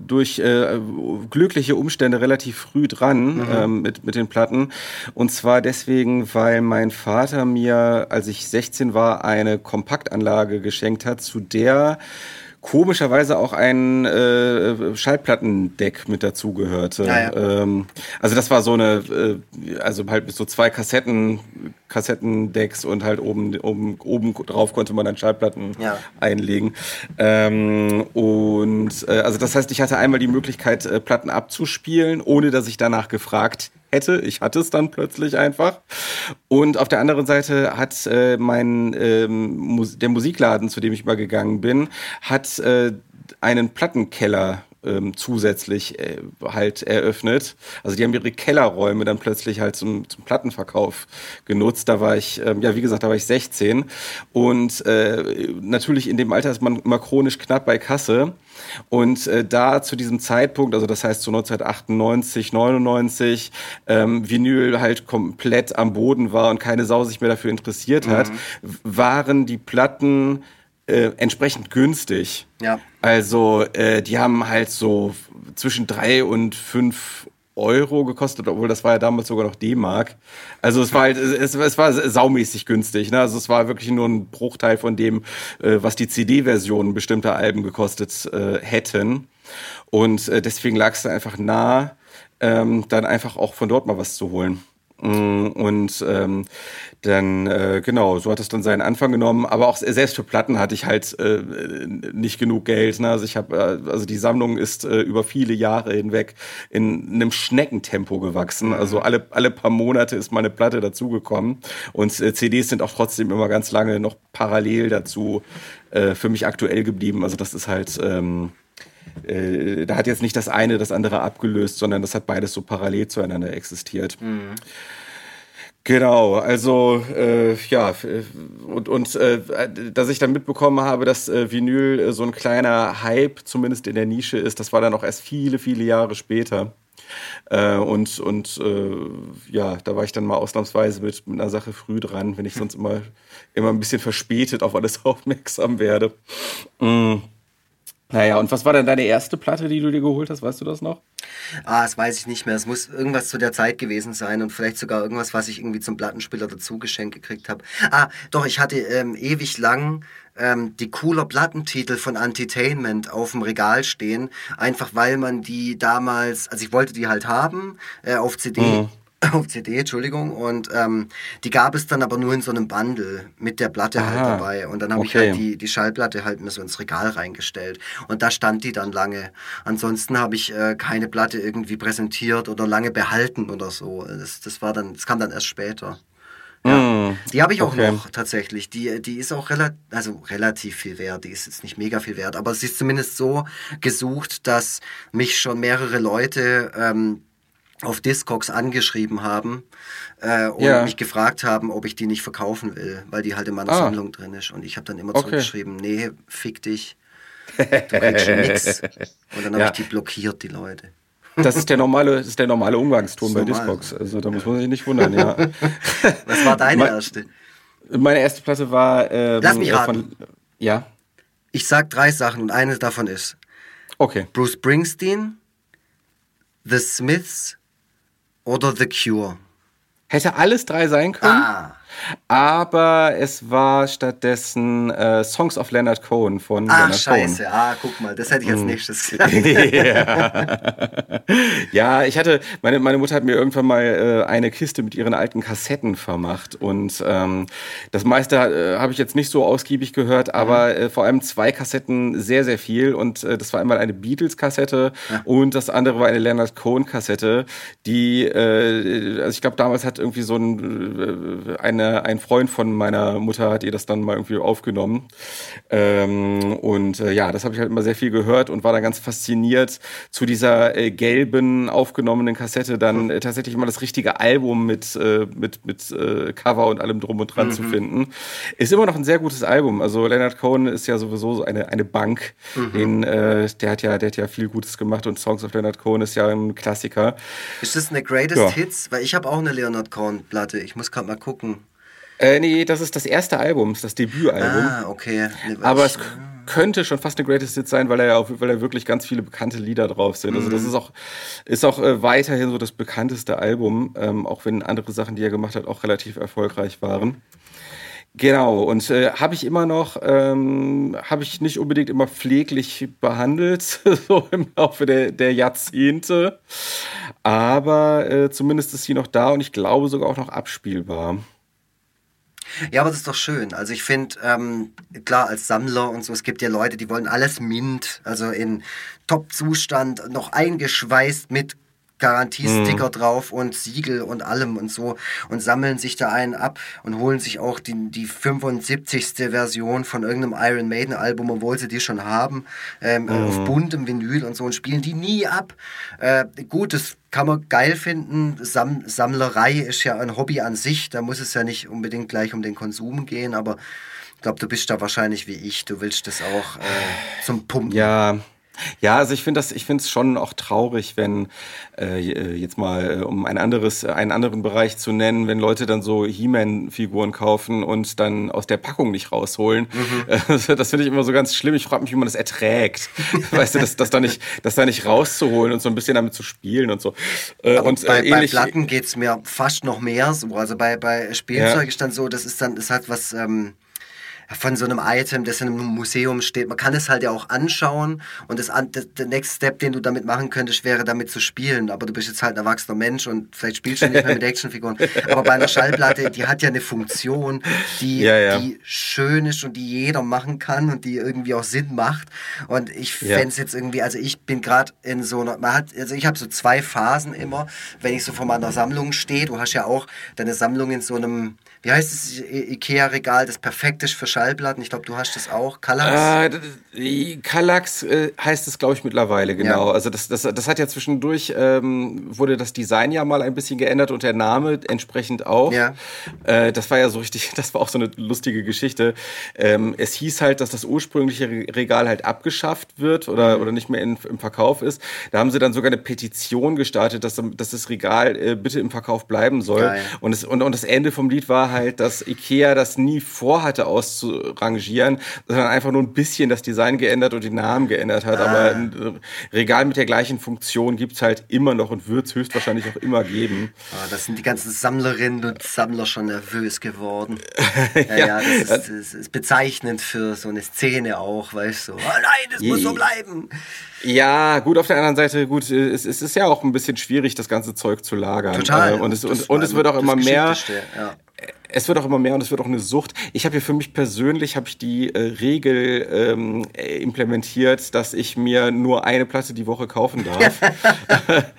durch äh, glückliche Umstände relativ früh dran mhm. ähm, mit, mit den Platten. Und zwar deswegen, weil mein Vater mir, als ich 16 war, eine Kompaktanlage geschenkt hat, zu der komischerweise auch ein äh, Schallplattendeck mit dazugehörte. Ja, ja. ähm, also das war so eine, äh, also halt so zwei Kassetten, Kassettendecks und halt oben, oben, oben drauf konnte man dann Schallplatten ja. einlegen. Ähm, und äh, also das heißt, ich hatte einmal die Möglichkeit, äh, Platten abzuspielen, ohne dass ich danach gefragt hätte. Ich hatte es dann plötzlich einfach. Und auf der anderen Seite hat äh, mein ähm, der Musikladen, zu dem ich mal gegangen bin, hat äh, einen Plattenkeller ähm, zusätzlich äh, halt eröffnet. Also die haben ihre Kellerräume dann plötzlich halt zum, zum Plattenverkauf genutzt. Da war ich, ähm, ja wie gesagt, da war ich 16 und äh, natürlich in dem Alter ist man immer chronisch knapp bei Kasse. Und äh, da zu diesem Zeitpunkt, also das heißt zu 1998, 99, ähm, Vinyl halt komplett am Boden war und keine Sau sich mehr dafür interessiert hat, mhm. waren die Platten äh, entsprechend günstig. Ja. Also äh, die haben halt so zwischen drei und fünf Euro gekostet, obwohl das war ja damals sogar noch D-Mark. Also es war halt, es, es war saumäßig günstig. Ne? Also es war wirklich nur ein Bruchteil von dem, äh, was die CD-Versionen bestimmter Alben gekostet äh, hätten. Und äh, deswegen lag es da einfach nah, ähm, dann einfach auch von dort mal was zu holen. Mm, und ähm, dann, äh, genau, so hat es dann seinen Anfang genommen. Aber auch selbst für Platten hatte ich halt äh, nicht genug Geld. Ne? Also ich habe, äh, also die Sammlung ist äh, über viele Jahre hinweg in einem Schneckentempo gewachsen. Also mhm. alle, alle paar Monate ist mal eine Platte dazugekommen. Und äh, CDs sind auch trotzdem immer ganz lange noch parallel dazu äh, für mich aktuell geblieben. Also das ist halt. Ähm, äh, da hat jetzt nicht das eine das andere abgelöst, sondern das hat beides so parallel zueinander existiert. Mhm. Genau, also äh, ja, und, und äh, dass ich dann mitbekommen habe, dass äh, Vinyl äh, so ein kleiner Hype zumindest in der Nische ist, das war dann auch erst viele, viele Jahre später. Äh, und und äh, ja, da war ich dann mal ausnahmsweise mit, mit einer Sache früh dran, wenn ich sonst immer, immer ein bisschen verspätet auf alles aufmerksam werde. Mhm. Naja, und was war denn deine erste Platte, die du dir geholt hast? Weißt du das noch? Ah, das weiß ich nicht mehr. Es muss irgendwas zu der Zeit gewesen sein und vielleicht sogar irgendwas, was ich irgendwie zum Plattenspieler dazu geschenkt gekriegt habe. Ah, doch, ich hatte ähm, ewig lang ähm, die cooler Plattentitel von Entertainment auf dem Regal stehen, einfach weil man die damals, also ich wollte die halt haben äh, auf CD. Mhm auf CD, Entschuldigung. Und ähm, die gab es dann aber nur in so einem Bundle mit der Platte halt Aha, halt dabei. Und dann habe okay. ich halt die, die Schallplatte halt mir so ins Regal reingestellt. Und da stand die dann lange. Ansonsten habe ich äh, keine Platte irgendwie präsentiert oder lange behalten oder so. Das, das war dann, das kam dann erst später. Ja. Mm, die habe ich auch okay. noch tatsächlich. Die, die ist auch relativ, also relativ viel wert. Die ist jetzt nicht mega viel wert, aber sie ist zumindest so gesucht, dass mich schon mehrere Leute ähm, auf Discogs angeschrieben haben äh, und ja. mich gefragt haben, ob ich die nicht verkaufen will, weil die halt in meiner ah. Sammlung drin ist. Und ich habe dann immer okay. zurückgeschrieben, nee, fick dich, du kriegst nix. Und dann habe ja. ich die blockiert, die Leute. Das ist der normale, ist der normale Umgangston bei Discogs. Also da muss man sich nicht wundern, ja. Was war deine Me erste? Meine erste Platte war ähm, Lass mich raten. Von, ja. Ich sag drei Sachen und eine davon ist Okay. Bruce Springsteen, The Smiths oder The Cure? Hätte alles drei sein können. Ah. Aber es war stattdessen äh, Songs of Leonard Cohen von ah, Leonard scheiße. Cohen. Ah, guck mal, das hätte ich als mm. nächstes gesagt. ja. ja, ich hatte, meine, meine Mutter hat mir irgendwann mal äh, eine Kiste mit ihren alten Kassetten vermacht. Und ähm, das meiste äh, habe ich jetzt nicht so ausgiebig gehört, aber mhm. äh, vor allem zwei Kassetten sehr, sehr viel. Und äh, das war einmal eine Beatles-Kassette ja. und das andere war eine Leonard Cohen-Kassette, die, äh, also ich glaube, damals hat irgendwie so ein, äh, ein Freund von meiner Mutter hat ihr das dann mal irgendwie aufgenommen. Ähm, und äh, ja, das habe ich halt immer sehr viel gehört und war dann ganz fasziniert zu dieser äh, gelben aufgenommenen Kassette dann äh, tatsächlich mal das richtige Album mit, äh, mit, mit äh, Cover und allem drum und dran mhm. zu finden. Ist immer noch ein sehr gutes Album. Also Leonard Cohen ist ja sowieso so eine, eine Bank. Mhm. Den, äh, der, hat ja, der hat ja viel Gutes gemacht und Songs of Leonard Cohen ist ja ein Klassiker. Ist das eine Greatest ja. Hits? Weil ich habe auch eine Leonard Cohen-Platte. Ich muss gerade mal gucken. Äh, nee, das ist das erste Album, das Debütalbum. Ah, okay. Nee, Aber es könnte schon fast eine Greatest Hit sein, weil er ja auch, weil er wirklich ganz viele bekannte Lieder drauf sind. Also das mhm. ist auch, ist auch äh, weiterhin so das bekannteste Album, ähm, auch wenn andere Sachen, die er gemacht hat, auch relativ erfolgreich waren. Genau, und äh, habe ich immer noch, ähm, habe ich nicht unbedingt immer pfleglich behandelt, so im Laufe der, der Jahrzehnte. Aber äh, zumindest ist sie noch da und ich glaube sogar auch noch abspielbar. Ja, aber das ist doch schön. Also ich finde, ähm, klar, als Sammler und so, es gibt ja Leute, die wollen alles mint, also in Top-Zustand, noch eingeschweißt mit Garantiesticker mhm. drauf und Siegel und allem und so und sammeln sich da einen ab und holen sich auch die, die 75. Version von irgendeinem Iron Maiden Album, obwohl sie die schon haben, ähm, mhm. auf buntem Vinyl und so und spielen die nie ab. Äh, gut, das kann man geil finden. Sam Sammlerei ist ja ein Hobby an sich, da muss es ja nicht unbedingt gleich um den Konsum gehen, aber ich glaube, du bist da wahrscheinlich wie ich, du willst das auch äh, zum Pumpen. Ja, ja, also ich finde das, ich finde es schon auch traurig, wenn äh, jetzt mal äh, um ein anderes, einen anderen Bereich zu nennen, wenn Leute dann so He-Man-Figuren kaufen und dann aus der Packung nicht rausholen. Mhm. Das finde ich immer so ganz schlimm. Ich frage mich, wie man das erträgt, weißt du, das, das da nicht, das da nicht rauszuholen und so ein bisschen damit zu spielen und so. Äh, und bei, äh, bei Platten geht's mir fast noch mehr so. Also bei bei Spielzeug ja. ist dann so, das ist dann, das hat was. Ähm von so einem Item, das in einem Museum steht. Man kann es halt ja auch anschauen und das, der Next Step, den du damit machen könntest, wäre damit zu spielen. Aber du bist jetzt halt ein erwachsener Mensch und vielleicht spielst du nicht mehr mit Actionfiguren. Aber bei einer Schallplatte, die hat ja eine Funktion, die, ja, ja. die schön ist und die jeder machen kann und die irgendwie auch Sinn macht. Und ich ja. fände es jetzt irgendwie, also ich bin gerade in so einer, man hat, also ich habe so zwei Phasen immer, wenn ich so vor meiner Sammlung stehe. Du hast ja auch deine Sammlung in so einem wie heißt das Ikea-Regal, das perfekt ist für Schallplatten? Ich glaube, du hast das auch. Kallax? Äh, Kallax äh, heißt es, glaube ich, mittlerweile, genau. Ja. Also das, das, das hat ja zwischendurch, ähm, wurde das Design ja mal ein bisschen geändert und der Name entsprechend auch. Ja. Äh, das war ja so richtig, das war auch so eine lustige Geschichte. Ähm, es hieß halt, dass das ursprüngliche Regal halt abgeschafft wird oder, mhm. oder nicht mehr in, im Verkauf ist. Da haben sie dann sogar eine Petition gestartet, dass, dass das Regal äh, bitte im Verkauf bleiben soll. Und, es, und, und das Ende vom Lied war, war halt, dass Ikea das nie vorhatte auszurangieren, sondern einfach nur ein bisschen das Design geändert und den Namen geändert hat. Ah. Aber ein Regal mit der gleichen Funktion gibt's halt immer noch und wird's höchstwahrscheinlich auch immer geben. Ah, das sind die ganzen Sammlerinnen und Sammler schon nervös geworden. ja, ja, ja das, ist, das, ist, bezeichnend für so eine Szene auch, weißt du. Oh nein, das muss so bleiben. Ja, gut, auf der anderen Seite, gut, es, es ist ja auch ein bisschen schwierig, das ganze Zeug zu lagern. Total. Und es, und, und es wird auch immer mehr. Ja es wird auch immer mehr und es wird auch eine Sucht. Ich habe hier für mich persönlich habe ich die äh, Regel ähm, implementiert, dass ich mir nur eine Platte die Woche kaufen darf.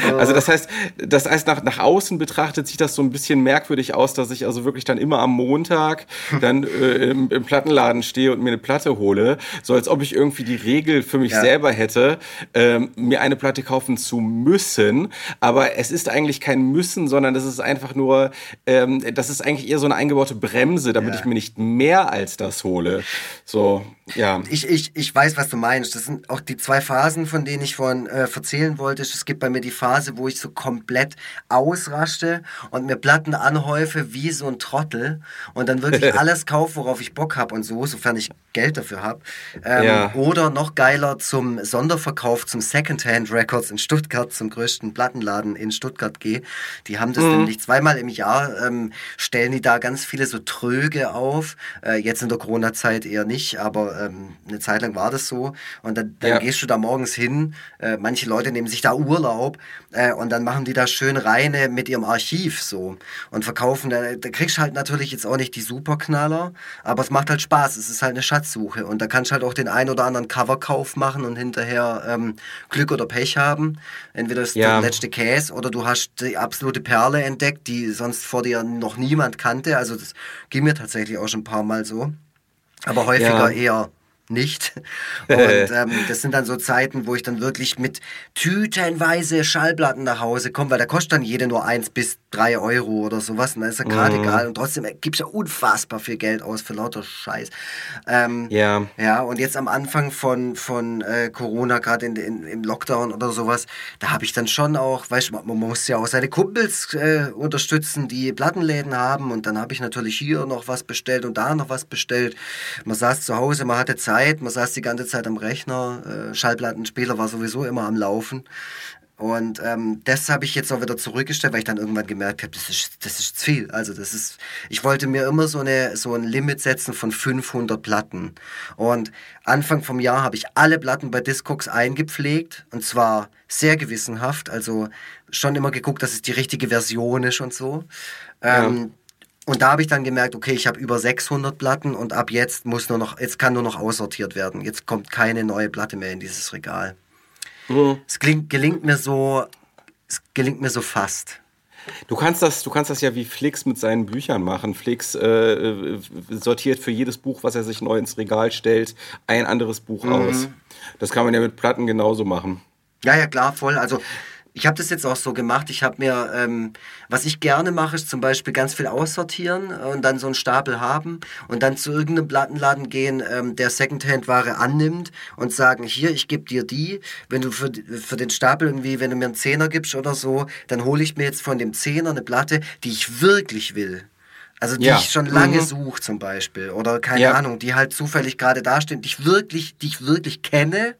also das heißt, das heißt nach, nach außen betrachtet sieht das so ein bisschen merkwürdig aus, dass ich also wirklich dann immer am Montag dann äh, im, im, Plattenladen stehe und mir eine Platte hole, so als ob ich irgendwie die Regel für mich ja. selber hätte, ähm, mir eine Platte kaufen zu müssen. Aber es ist eigentlich kein Müssen, sondern das ist einfach nur, ähm, das ist eigentlich eher so eine eingebaute Bremse, damit ja. ich mir nicht mehr als das hole. So, ja. Ich, ich, ich weiß, was du meinst. Das sind auch die zwei Phasen, von denen ich vorhin äh, erzählen wollte. Es gibt bei mir die Phase, wo ich so komplett ausraste und mir Platten anhäufe wie so ein Trottel und dann wirklich alles kaufe, worauf ich Bock habe und so, sofern ich Geld dafür habe. Ähm, ja. Oder noch geiler zum Sonderverkauf, zum Secondhand Records in Stuttgart, zum größten Plattenladen in Stuttgart gehe. Die haben das mhm. nämlich zweimal im Jahr, ähm, stellen die da ganz viele so Tröge auf. Äh, jetzt in der Corona-Zeit eher nicht, aber ähm, eine Zeit lang war das so. Und dann, dann ja. gehst du da morgens hin. Äh, manche Leute nehmen sich da Urlaub äh, und dann machen die da schön reine mit ihrem Archiv so und verkaufen. Da, da kriegst du halt natürlich jetzt auch nicht die Superknaller, aber es macht halt Spaß. Es ist halt eine Schatzsuche und da kannst du halt auch den ein oder anderen Coverkauf machen und hinterher ähm, Glück oder Pech haben. Entweder ist ja. der letzte Käse oder du hast die absolute Perle entdeckt, die sonst vor dir noch niemand kannte. Also das ging mir tatsächlich auch schon ein paar Mal so aber häufiger ja. eher nicht. Und ähm, das sind dann so Zeiten, wo ich dann wirklich mit tütenweise Schallplatten nach Hause komme, weil da kostet dann jede nur eins bis drei Euro oder sowas. Und dann ist ja gerade mhm. egal. Und trotzdem gibst du ja unfassbar viel Geld aus für lauter Scheiß. Ähm, ja. Ja, und jetzt am Anfang von, von äh, Corona, gerade in, in, im Lockdown oder sowas, da habe ich dann schon auch, weißt du, man muss ja auch seine Kumpels äh, unterstützen, die Plattenläden haben. Und dann habe ich natürlich hier noch was bestellt und da noch was bestellt. Man saß zu Hause, man hatte Zeit Zeit, man saß die ganze Zeit am Rechner, äh, Schallplattenspieler war sowieso immer am Laufen. Und ähm, das habe ich jetzt auch wieder zurückgestellt, weil ich dann irgendwann gemerkt habe, das ist, das ist zu viel. Also das ist, ich wollte mir immer so, eine, so ein Limit setzen von 500 Platten. Und Anfang vom Jahr habe ich alle Platten bei Discogs eingepflegt und zwar sehr gewissenhaft. Also schon immer geguckt, dass es die richtige Version ist und so. Ja. Ähm, und da habe ich dann gemerkt, okay, ich habe über 600 Platten und ab jetzt muss nur noch, jetzt kann nur noch aussortiert werden. Jetzt kommt keine neue Platte mehr in dieses Regal. Mhm. Es klingt, gelingt mir so, es gelingt mir so fast. Du kannst das, du kannst das ja wie Flix mit seinen Büchern machen. Flix äh, sortiert für jedes Buch, was er sich neu ins Regal stellt, ein anderes Buch mhm. aus. Das kann man ja mit Platten genauso machen. Ja, ja, klar, voll. Also ich habe das jetzt auch so gemacht. Ich habe mir, ähm, was ich gerne mache, ist zum Beispiel ganz viel aussortieren und dann so einen Stapel haben und dann zu irgendeinem Plattenladen gehen, ähm, der Secondhand-Ware annimmt und sagen, hier, ich gebe dir die. Wenn du für, für den Stapel irgendwie, wenn du mir einen Zehner gibst oder so, dann hole ich mir jetzt von dem Zehner eine Platte, die ich wirklich will. Also die ja. ich schon lange mhm. suche zum Beispiel. Oder keine ja. Ahnung, die halt zufällig gerade dastehen, die ich wirklich, die ich wirklich kenne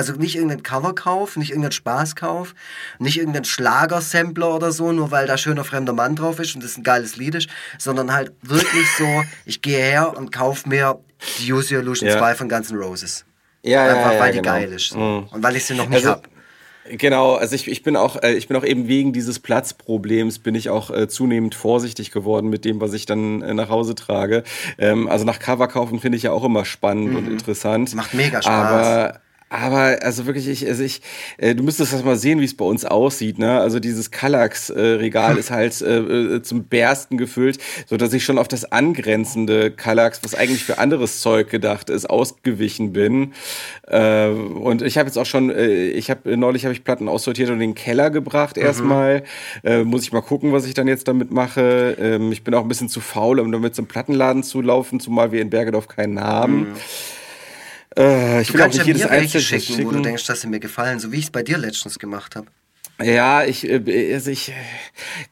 also nicht irgendein Coverkauf, nicht irgendein Spaßkauf, nicht irgendein Schlagersampler oder so, nur weil da schöner fremder Mann drauf ist und das ein geiles Lied ist, sondern halt wirklich so, ich gehe her und kaufe mir die Use Your Illusion ja. 2 von Guns N' Roses. Ja, Einfach ja, ja, weil die genau. geil ist. So. Mhm. Und weil ich sie noch nicht also, habe. Genau, also ich, ich bin auch, äh, ich bin auch eben wegen dieses Platzproblems bin ich auch äh, zunehmend vorsichtig geworden mit dem, was ich dann äh, nach Hause trage. Ähm, also nach Cover kaufen finde ich ja auch immer spannend mhm. und interessant. Macht mega Spaß. Aber aber also wirklich, ich, also ich, äh, du müsstest das mal sehen, wie es bei uns aussieht. Ne? Also dieses Kallax-Regal ist halt äh, äh, zum Bersten gefüllt, so dass ich schon auf das angrenzende Kallax, was eigentlich für anderes Zeug gedacht ist, ausgewichen bin. Äh, und ich habe jetzt auch schon, äh, ich habe neulich habe ich Platten aussortiert und in den Keller gebracht mhm. erstmal. Äh, muss ich mal gucken, was ich dann jetzt damit mache. Ähm, ich bin auch ein bisschen zu faul, um damit zum Plattenladen zu laufen, zumal wir in Bergedorf keinen haben. Mhm. Äh, ich du will auch nicht jedes einzelne schicken, schicken, wo du denkst, dass sie mir gefallen, so wie ich es bei dir letztens gemacht habe. Ja, ich, äh, also ich äh,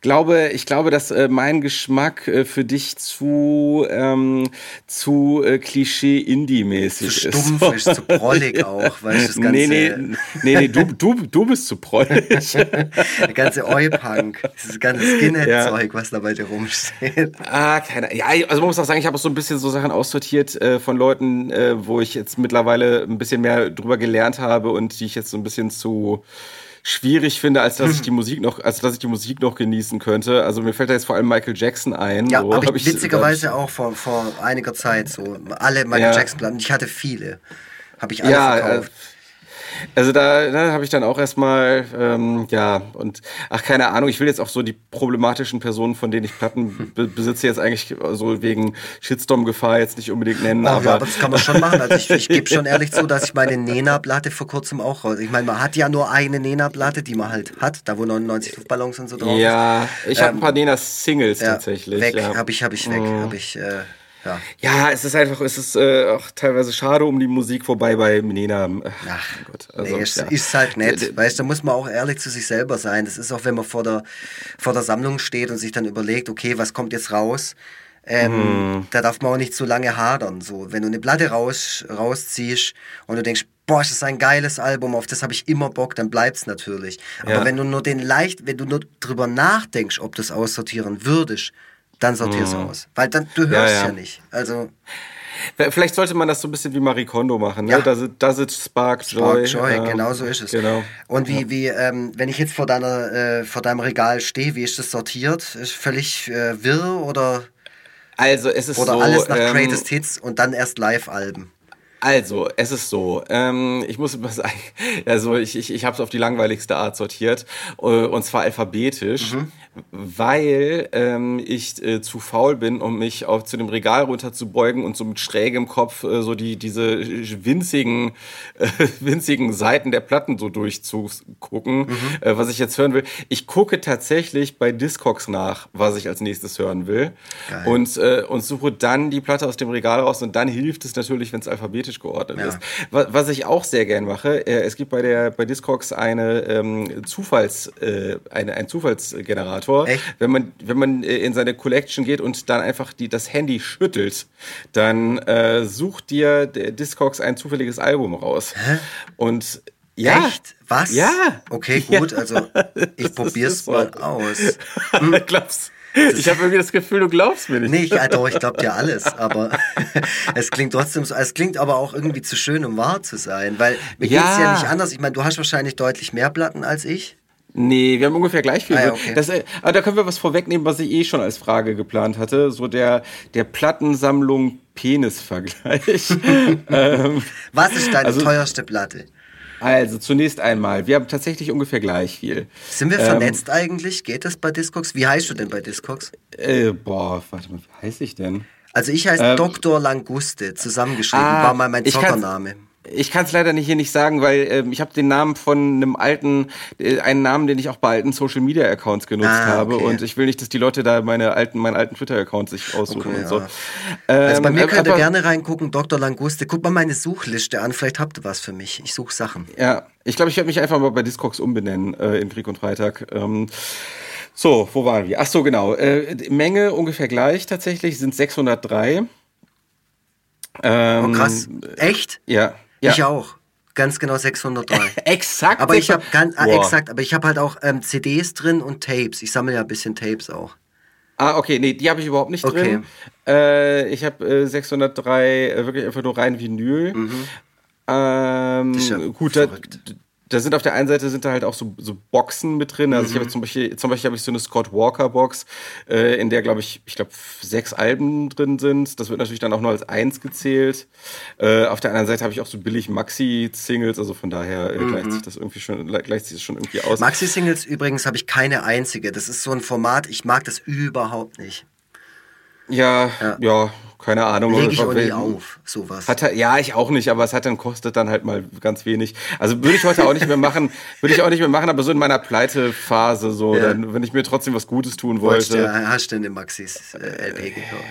glaube, ich glaube, dass äh, mein Geschmack für dich zu ähm, zu Klischee Indie-mäßig ist. Zu stumpf ist, zu prollig auch, weil das ganze. Nee, nee, nee, nee du, du, du bist zu prollig. Der ganze Oi-Punk, dieses ganze Skinhead-Zeug, ja. was da bei dir rumsteht. Ah, keine. Ja, also man muss auch sagen, ich habe auch so ein bisschen so Sachen aussortiert äh, von Leuten, äh, wo ich jetzt mittlerweile ein bisschen mehr drüber gelernt habe und die ich jetzt so ein bisschen zu schwierig finde, als dass ich die Musik noch, als dass ich die Musik noch genießen könnte. Also mir fällt da jetzt vor allem Michael Jackson ein. Ja, habe ich, hab ich witzigerweise auch vor, vor einiger Zeit so alle Michael ja. Jackson Platten. Ich hatte viele, habe ich alle ja, verkauft. Äh, also da, da habe ich dann auch erstmal, ähm, ja, und ach, keine Ahnung, ich will jetzt auch so die problematischen Personen, von denen ich Platten be besitze, jetzt eigentlich so wegen Shitstorm-Gefahr jetzt nicht unbedingt nennen. Oh, aber, ja, aber das kann man schon machen. Also ich, ich gebe schon ehrlich zu, dass ich meine Nena-Platte vor kurzem auch raus. Ich meine, man hat ja nur eine Nena-Platte, die man halt hat, da wo 99 Luftballons und so drauf Ja, ich ähm, habe ein paar Nena-Singles ja, tatsächlich. Weg, ja. habe ich, habe ich weg, mhm. habe ich. Äh, ja. ja, es ist einfach, es ist äh, auch teilweise schade um die Musik vorbei bei Nena. Ach, Ach Gott. Also, nee, es ja. ist halt nett. Weißt du, da muss man auch ehrlich zu sich selber sein. Das ist auch, wenn man vor der, vor der Sammlung steht und sich dann überlegt, okay, was kommt jetzt raus? Ähm, mm. Da darf man auch nicht zu lange hadern. So, wenn du eine Platte raus, rausziehst und du denkst, boah, das ist ein geiles Album, auf das habe ich immer Bock, dann bleibt's natürlich. Aber ja. wenn du nur den leicht, wenn du nur drüber nachdenkst, ob du es aussortieren würdest, dann sortier's mhm. aus. Weil dann, du hörst ja, ja. ja, nicht. Also. Vielleicht sollte man das so ein bisschen wie Marie Kondo machen. Ne? Ja. It, does it spark, spark joy? joy genau so ist es. Genau. Und wie, wie ähm, wenn ich jetzt vor, deiner, äh, vor deinem Regal stehe, wie ist das sortiert? Ist völlig äh, wirr oder? Also es ist oder so. Oder alles nach ähm, Greatest Hits und dann erst Live-Alben. Also, es ist so. Ähm, ich muss immer sagen, also ich, ich, ich habe es auf die langweiligste Art sortiert, äh, und zwar alphabetisch, mhm. Weil ähm, ich äh, zu faul bin, um mich auf, zu dem Regal runterzubeugen und so mit schrägem Kopf äh, so die diese winzigen äh, winzigen Seiten der Platten so durchzugucken, mhm. äh, was ich jetzt hören will. Ich gucke tatsächlich bei Discogs nach, was ich als nächstes hören will, Geil. und äh, und suche dann die Platte aus dem Regal raus und dann hilft es natürlich, wenn es alphabetisch geordnet ja. ist. Was ich auch sehr gern mache, äh, es gibt bei der bei Discogs eine ähm, Zufalls äh, eine, ein Zufallsgenerator. Echt? Wenn man wenn man äh, in seine Collection geht und dann einfach die das Handy schüttelt, dann äh, sucht dir der Discogs ein zufälliges Album raus. Hä? Und ja. Echt? Was? Ja. Okay, gut. Ja. Also ich probier's mal aus. Hm. Glaubst ich habe irgendwie das Gefühl, du glaubst mir nicht. Nee, ich, doch, ich glaube dir alles, aber es klingt trotzdem so, es klingt aber auch irgendwie zu schön, um wahr zu sein, weil mir ja. geht's ja nicht anders. Ich meine, du hast wahrscheinlich deutlich mehr Platten als ich. Nee, wir haben ungefähr gleich viel. Ah, ja, okay. das, äh, aber da können wir was vorwegnehmen, was ich eh schon als Frage geplant hatte. So der, der Plattensammlung Penisvergleich. ähm, was ist deine also, teuerste Platte? Also zunächst einmal, wir haben tatsächlich ungefähr gleich viel. Sind wir vernetzt ähm, eigentlich? Geht das bei Discogs? Wie heißt du denn bei Discogs? Äh, boah, warte mal, wie heiße ich denn? Also ich heiße ähm, Dr. Languste, zusammengeschrieben, ah, war mal mein Zockername. Ich kann es leider nicht hier nicht sagen, weil äh, ich habe den Namen von einem alten, äh, einen Namen, den ich auch bei alten Social Media Accounts genutzt ah, okay. habe und ich will nicht, dass die Leute da meine alten, meinen alten Twitter Account sich aussuchen okay, und so. Ja. Ähm, also bei mir könnt ihr gerne reingucken, Dr. Languste. Guck mal meine Suchliste an, vielleicht habt ihr was für mich. Ich suche Sachen. Ja, ich glaube, ich werde mich einfach mal bei Discogs umbenennen äh, in Krieg und Freitag. Ähm, so, wo waren wir? Ach so, genau. Äh, Menge ungefähr gleich tatsächlich, sind 603. Ähm, oh krass. Echt? Ja. Ja. Ich auch. Ganz genau 603. exakt. Aber ich habe ganz äh, exakt, aber ich habe halt auch ähm, CDs drin und Tapes. Ich sammle ja ein bisschen Tapes auch. Ah, okay, nee, die habe ich überhaupt nicht okay. drin. Äh, ich habe äh, 603 äh, wirklich einfach nur rein Vinyl. Mhm. Ähm, das ist ja gut, da, da sind auf der einen Seite sind da halt auch so, so Boxen mit drin. Also mhm. ich habe zum Beispiel, zum Beispiel habe ich so eine Scott Walker Box, äh, in der glaube ich, ich glaube sechs Alben drin sind. Das wird natürlich dann auch nur als eins gezählt. Äh, auf der anderen Seite habe ich auch so billig Maxi-Singles, also von daher äh, mhm. gleicht sich das irgendwie schon, gleicht sich das schon irgendwie aus. Maxi-Singles übrigens habe ich keine einzige. Das ist so ein Format, ich mag das überhaupt nicht. Ja, ja, ja, keine Ahnung. Lege ich auch nie auf, sowas. Hat, ja, ich auch nicht, aber es hat dann kostet dann halt mal ganz wenig. Also würde ich heute auch nicht mehr machen, würde ich auch nicht mehr machen, aber so in meiner Pleitephase so, ja. dann, wenn ich mir trotzdem was Gutes tun wollte. Du, hast du eine Maxis äh, LP gekauft?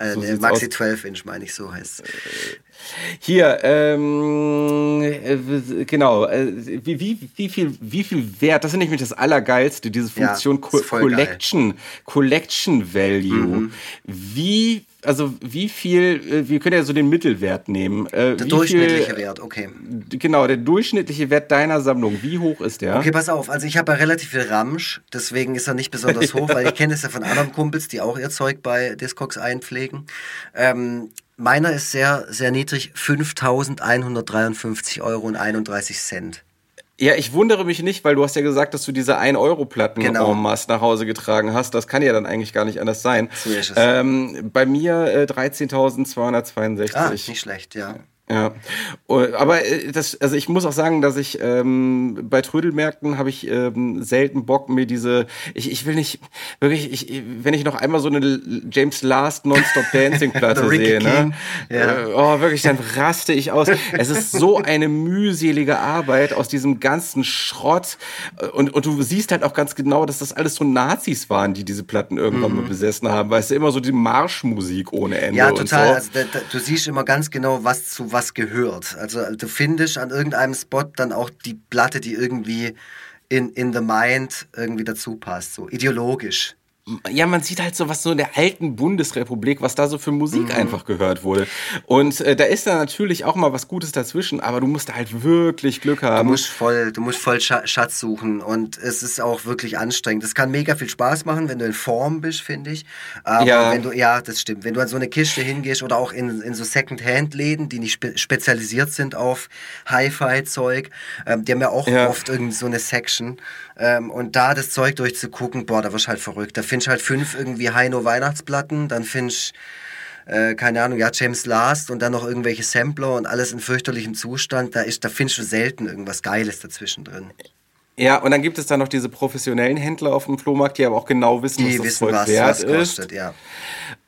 Ja. Äh, so Maxi 12 Inch meine ich, so heißt Hier, ähm, äh, genau, äh, wie, wie, wie, viel, wie viel Wert, das ist nämlich das Allergeilste, diese Funktion Co Collection, Collection Value. Wie, also wie viel, äh, wir können ja so den Mittelwert nehmen. Äh, Der wie durchschnittliche viel, Wert, okay. Genau, der durchschnittliche Wert deiner Sammlung, wie hoch ist der? Okay, pass auf. Also ich habe ja relativ viel Ramsch, deswegen ist er nicht besonders hoch, weil ich kenne es ja von anderen Kumpels, die auch ihr Zeug bei Discogs einpflegen. Ähm, meiner ist sehr, sehr niedrig, 5.153 Euro und 31 Cent. Ja, ich wundere mich nicht, weil du hast ja gesagt, dass du diese 1-Euro-Platten Genau. en masse nach Hause getragen hast. Das kann ja dann eigentlich gar nicht anders sein. Ähm, bei mir äh, 13.262. Ah, nicht schlecht, ja. Ja, Oh, aber äh, das, also ich muss auch sagen, dass ich ähm, bei Trödelmärkten habe ich ähm, selten Bock mir diese, ich, ich will nicht wirklich, ich, wenn ich noch einmal so eine James Last Nonstop Dancing Platte sehe, ne, ja. äh, oh wirklich, dann raste ich aus. es ist so eine mühselige Arbeit aus diesem ganzen Schrott und und du siehst halt auch ganz genau, dass das alles so Nazis waren, die diese Platten irgendwann mal besessen haben, weißt du, immer so die Marschmusik ohne Ende Mhm. Ja, total. so. Also da, da, du siehst immer ganz genau, was zu was gehört. Also du findest an irgendeinem Spot dann auch die Platte, die irgendwie in, in the mind irgendwie dazu passt, so ideologisch. Ja, man sieht halt so, was so in der alten Bundesrepublik, was da so für Musik Mhm. einfach gehört wurde. Und äh, da ist da natürlich auch mal was Gutes dazwischen, aber du musst da halt wirklich Glück Du haben. musst voll, du musst voll Scha- Schatz suchen und es ist auch wirklich anstrengend. Es kann mega viel Spaß machen, wenn du in Form bist, finde ich. Aber Ja. wenn du, ja, das stimmt. Wenn du an so eine Kiste hingehst oder auch in, in so Second-Hand-Läden, die nicht spe spezialisiert sind auf Hi-Fi-Zeug, ähm, die haben ja auch Ja. oft irgendwie so eine Section. Ähm, und da das Zeug durchzugucken, boah, da wirst du halt verrückt. Da du halt fünf irgendwie Heino Weihnachtsplatten, dann findest äh, keine Ahnung, ja, James Last und dann noch irgendwelche Sampler und alles in fürchterlichem Zustand. Da, da findest du selten irgendwas Geiles dazwischen drin. Ja, und dann gibt es da noch diese professionellen Händler auf dem Flohmarkt, die aber auch genau wissen, Die was das Zeug was wert was ist. kostet, ja.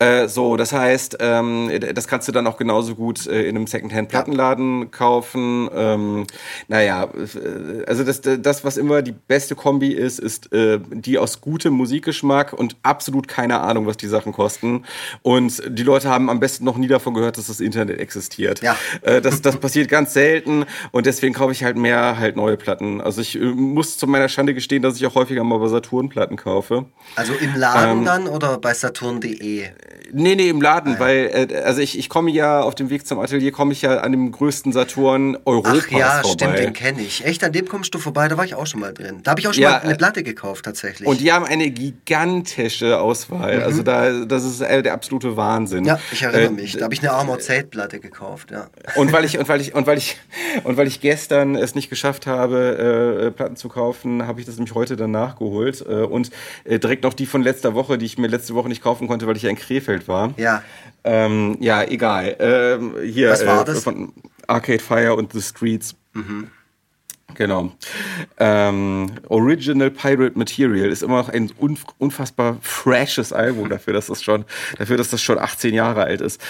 Äh, so, das heißt, ähm, das kannst du dann auch genauso gut äh, in einem Secondhand-Plattenladen kaufen. Ähm, naja, äh, also das, das, was immer die beste Kombi ist, ist äh, die aus gutem Musikgeschmack und absolut keine Ahnung, was die Sachen kosten. Und die Leute haben am besten noch nie davon gehört, dass das Internet existiert. Ja. Äh, das, das passiert ganz selten und deswegen kaufe ich halt mehr halt neue Platten. Also ich äh, muss zu meiner Schande gestehen, dass ich auch häufiger mal bei Saturn Platten kaufe. Also im Laden Ähm, dann oder bei Saturn.de? Nee, nee, im Ah, Laden, weil, äh, also ich, ich komme ja auf dem Weg zum Atelier, komme ich ja an dem größten Saturn Europas Ach ja, vorbei. stimmt, den kenne ich. Echt, an dem kommst du vorbei, da war ich auch schon mal drin. Da habe ich auch schon Ja, mal eine äh, Platte gekauft, tatsächlich. Und die haben eine gigantische Auswahl. Also da, das ist äh, der absolute Wahnsinn. Mhm. ja, ich erinnere Äh, mich. Da habe ich eine Armor Zelt-Platte gekauft, ja. Und weil ich und weil ich und weil ich und weil ich gestern es nicht geschafft habe, Platten zu kaufen, habe ich das nämlich heute dann nachgeholt und direkt noch die von letzter Woche, die ich mir letzte Woche nicht kaufen konnte, weil ich ja in Krefeld war. Ja. Ähm, ja, egal. Ähm, hier Was war äh, das? von Arcade Fire und The Streets. Genau. Ähm, Original Pirate Material ist immer noch ein unf unfassbar freshes Album dafür, dass das schon, dafür, dass das schon 18 Jahre alt ist.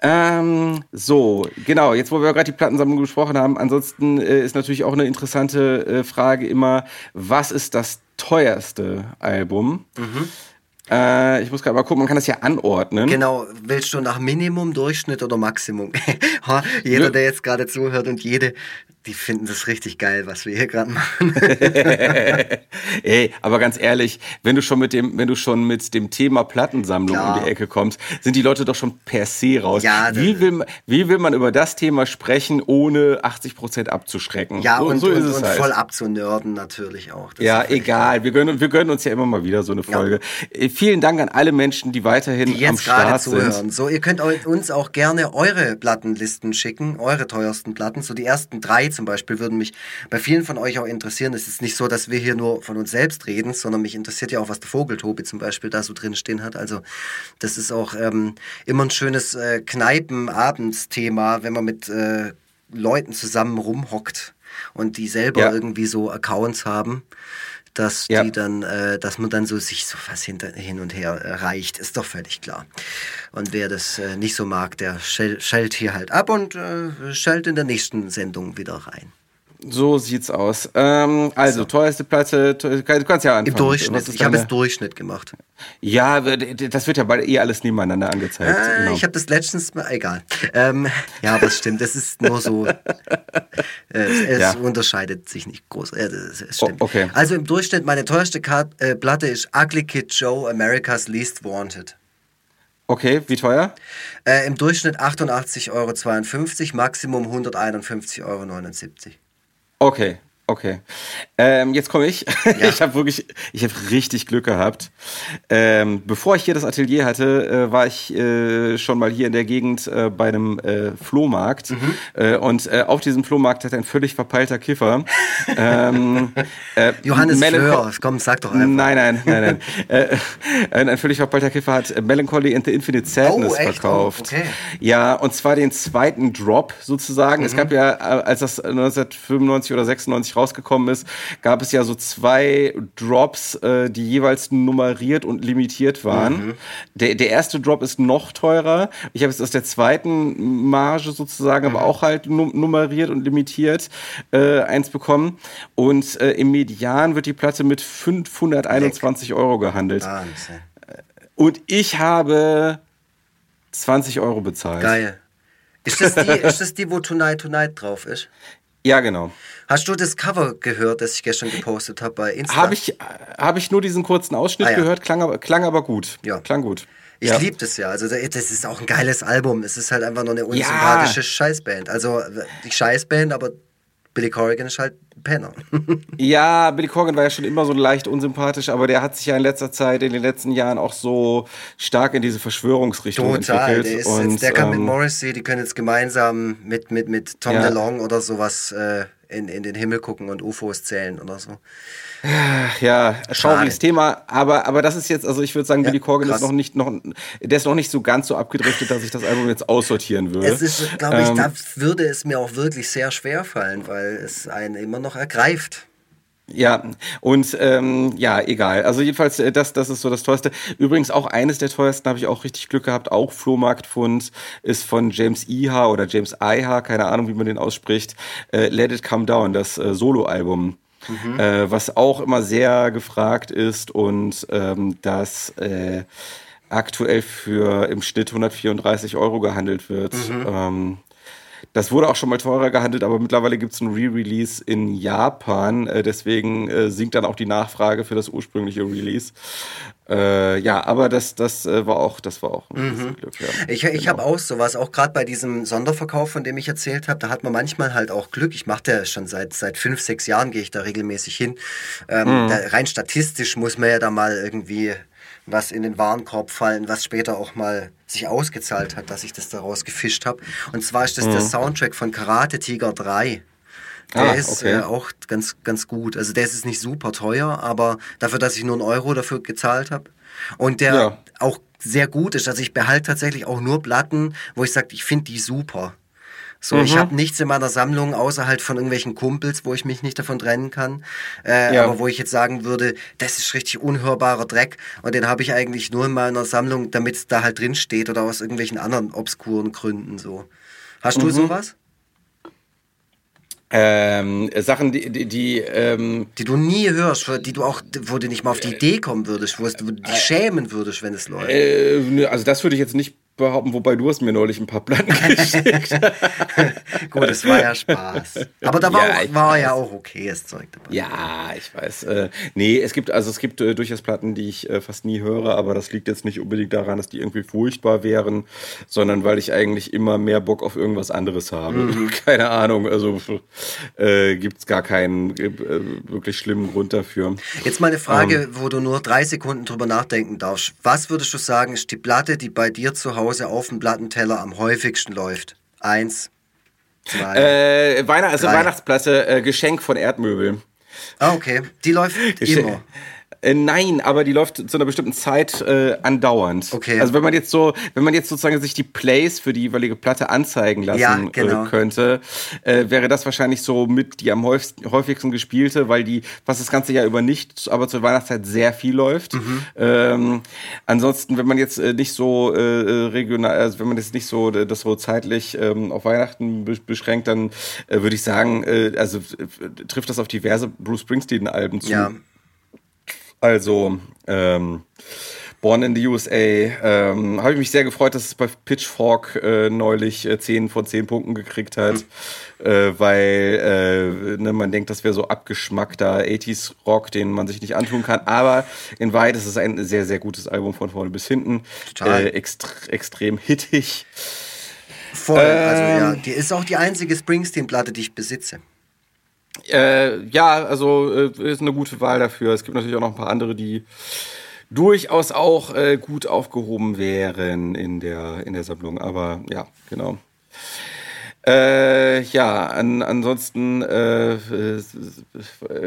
Ähm, so, genau. Jetzt, wo wir gerade die Plattensammlung besprochen haben, ansonsten äh, ist natürlich auch eine interessante äh, Frage immer, was ist das teuerste Album? Äh, ich muss gerade mal gucken, man kann das ja anordnen. Genau, willst du nach Minimum, Durchschnitt oder Maximum? Jeder, Ja. der jetzt gerade zuhört und jede, die finden das richtig geil, was wir hier gerade machen. Ey, aber ganz ehrlich, wenn du schon mit dem, wenn du schon mit dem Thema Plattensammlung Klar. um die Ecke kommst, sind die Leute doch schon per se raus. Ja, wie, will, man- wie will man über das Thema sprechen, ohne 80 Prozent abzuschrecken? Ja, so, und, so ist und, es und halt. voll abzunörden natürlich auch. Das Ja, egal. Wir gönnen, wir gönnen uns ja immer mal wieder so eine Folge. Äh, Vielen Dank an alle Menschen, die weiterhin die am jetzt gerade Start zuhören. sind. So, ihr könnt uns auch gerne eure Plattenlisten schicken, eure teuersten Platten. So die ersten drei zum Beispiel würden mich bei vielen von euch auch interessieren. Es ist nicht so, dass wir hier nur von uns selbst reden, sondern mich interessiert ja auch, was der Vogeltobi zum Beispiel da so drin stehen hat. Also das ist auch ähm, immer ein schönes äh, Kneipen-Abendsthema, wenn man mit äh, Leuten zusammen rumhockt und die selber Ja. irgendwie so Accounts haben dass Ja. die dann, äh, dass man dann so sich so was hinter, hin und her reicht, ist doch völlig klar. Und wer das äh, nicht so mag, der schell, schellt hier halt ab und äh, schaltet in der nächsten Sendung wieder rein. So sieht's aus. Ähm, also, so. teuerste Platte, du kannst ja anfangen. Im Durchschnitt. Ich habe es Durchschnitt gemacht. Ja, das wird ja bald eh alles nebeneinander angezeigt. Ah, genau. Ich habe das letztens mal, egal. Ähm, ja, aber es stimmt, es ist nur so, äh, es ja. unterscheidet sich nicht groß. Äh, es stimmt. Oh, okay. Also im Durchschnitt, meine teuerste Kart, äh, Platte ist Ugly Kid Joe, America's Least Wanted. Okay, wie teuer? Äh, Im Durchschnitt 88,52 Euro, Maximum 151,79 Euro. Okay, Okay. Ähm, jetzt komme ich. Ja. Ich habe wirklich, ich habe richtig Glück gehabt. Ähm, bevor ich hier das Atelier hatte, äh, war ich äh, schon mal hier in der Gegend äh, bei einem äh, Flohmarkt. Mhm. Äh, und äh, auf diesem Flohmarkt hat ein völlig verpeilter Kiffer. ähm, Johannes Fleur, komm, sag doch einfach. Nein, nein, nein, nein. ein, ein, völlig verpeilter Kiffer hat Melancholy and the Infinite Sadness oh, verkauft. Oh, okay. Ja, und zwar den zweiten Drop sozusagen. Mhm. Es gab ja, als das 1995 oder 96 rausgekommen ist, gab es ja so zwei Drops, äh, die jeweils nummeriert und limitiert waren. Mhm. Der, der erste Drop ist noch teurer. Ich habe es aus der zweiten Marge sozusagen, mhm. aber auch halt nummeriert und limitiert äh, eins bekommen. Und äh, im Median wird die Platte mit 521 Leck. Euro gehandelt. Wahnsinn. Und ich habe 20 Euro bezahlt. Geil. Ist das, die, ist das die, wo Tonight Tonight drauf ist? Ja, genau. Hast du das Cover gehört, das ich gestern gepostet habe bei Insta? Habe ich, hab ich nur diesen kurzen Ausschnitt ah, ja. gehört, klang aber, klang aber gut. Ja. Klang gut. Ich ja. liebe das ja. Also das ist auch ein geiles Album. Es ist halt einfach nur eine unsympathische ja. Scheißband. Also die Scheißband, aber Billy Corrigan ist halt Penner. ja, Billy Corrigan war ja schon immer so leicht unsympathisch, aber der hat sich ja in letzter Zeit, in den letzten Jahren auch so stark in diese Verschwörungsrichtung Total. entwickelt. Der, ist und, jetzt, der kann ähm, mit Morrissey, die können jetzt gemeinsam mit, mit, mit Tom ja. DeLong oder sowas äh, in, in den Himmel gucken und UFOs zählen oder so. Ja, trauriges Thema, aber, aber das ist jetzt, also ich würde sagen, ja, Billy Corgan krass. ist noch nicht, noch, der ist noch nicht so ganz so abgedriftet, dass ich das Album jetzt aussortieren würde. Es ist, glaube ich, ähm, da würde es mir auch wirklich sehr schwer fallen, weil es einen immer noch ergreift. Ja, und ähm, ja, egal. Also jedenfalls, äh, das, das ist so das Teuerste. Übrigens auch eines der teuersten, habe ich auch richtig Glück gehabt, auch Flohmarktfund, ist von James Iha oder James Iha, keine Ahnung, wie man den ausspricht, äh, Let It Come Down, das äh, Soloalbum. Mhm. Äh, was auch immer sehr gefragt ist und ähm, das äh, aktuell für im Schnitt 134 Euro gehandelt wird. Mhm. Ähm, das wurde auch schon mal teurer gehandelt, aber mittlerweile gibt es ein Re-Release in Japan. Äh, deswegen äh, sinkt dann auch die Nachfrage für das ursprüngliche Release. Äh, ja, aber das, das äh, war auch, das war auch ein mhm. Glück. Ja. Ich, ich genau. habe auch sowas, auch gerade bei diesem Sonderverkauf, von dem ich erzählt habe, da hat man manchmal halt auch Glück. Ich mache ja schon seit seit fünf, sechs Jahren gehe ich da regelmäßig hin. Ähm, mhm. da, rein statistisch muss man ja da mal irgendwie was in den Warenkorb fallen, was später auch mal sich ausgezahlt hat, dass ich das daraus gefischt habe. Und zwar ist das mhm. der Soundtrack von Karate Tiger 3. Der ah, ist okay. äh, auch ganz, ganz gut. Also der ist nicht super teuer, aber dafür, dass ich nur einen Euro dafür gezahlt habe. Und der ja. auch sehr gut ist. Also ich behalte tatsächlich auch nur Platten, wo ich sage, ich finde die super. So, mhm. ich habe nichts in meiner Sammlung außer halt von irgendwelchen Kumpels, wo ich mich nicht davon trennen kann. Äh, ja. Aber wo ich jetzt sagen würde, das ist richtig unhörbarer Dreck und den habe ich eigentlich nur in meiner Sammlung, damit es da halt drin steht oder aus irgendwelchen anderen obskuren Gründen so. Hast mhm. du sowas? Ähm, Sachen, die, die, die, ähm, die du nie hörst, die du auch, wo du nicht mal auf die Idee kommen würdest, wo du dich schämen würdest, wenn es läuft. Äh, also das würde ich jetzt nicht behaupten, wobei du hast mir neulich ein paar Platten geschickt. Gut, es war ja Spaß. Aber da war, ja, auch, war ja auch okayes Zeug dabei. Ja, ich weiß. Äh, nee, es gibt, also es gibt äh, durchaus Platten, die ich äh, fast nie höre, aber das liegt jetzt nicht unbedingt daran, dass die irgendwie furchtbar wären, sondern weil ich eigentlich immer mehr Bock auf irgendwas anderes habe. Mhm. Keine Ahnung, also äh, gibt es gar keinen äh, wirklich schlimmen Grund dafür. Jetzt mal eine Frage, ähm, wo du nur drei Sekunden drüber nachdenken darfst. Was würdest du sagen, ist die Platte, die bei dir zu Hause Hause auf dem Plattenteller am häufigsten läuft? Eins, zwei. Äh, Weihnacht, also Weihnachtsplatte, äh, Geschenk von Erdmöbel. Ah, okay. Die läuft immer. Äh, nein, aber die läuft zu einer bestimmten Zeit äh, andauernd. Okay. Also wenn man jetzt so, wenn man jetzt sozusagen sich die Plays für die jeweilige Platte anzeigen lassen Ja, genau. äh, könnte, äh, wäre das wahrscheinlich so mit die am häufigsten, häufigsten gespielte, weil die fast das ganze Jahr über nicht, aber zur Weihnachtszeit sehr viel läuft. Mhm. Ähm, ansonsten, wenn man jetzt äh, nicht so äh, äh, regional, also wenn man jetzt nicht so äh, das so zeitlich ähm, auf Weihnachten be beschränkt, dann äh, würde ich sagen, äh, also äh, trifft das auf diverse Bruce Springsteen-Alben zu. Ja. Also, ähm, Born in the USA, ähm, habe ich mich sehr gefreut, dass es bei Pitchfork äh, neulich äh, 10 von 10 Punkten gekriegt hat, äh, weil äh, ne, man denkt, das wäre so abgeschmackter 80s Rock, den man sich nicht antun kann, aber in Wahrheit ist es ein sehr, sehr gutes Album von vorne bis hinten, Total. äh, extre extrem hittig. Voll. also Ähm. ja, die ist auch die einzige Springsteen-Platte, die ich besitze. Äh, ja, also äh, ist eine gute Wahl dafür. Es gibt natürlich auch noch ein paar andere, die durchaus auch äh, gut aufgehoben wären in der, in der Sammlung. Aber ja, genau. Äh, ja, an, ansonsten, äh, äh,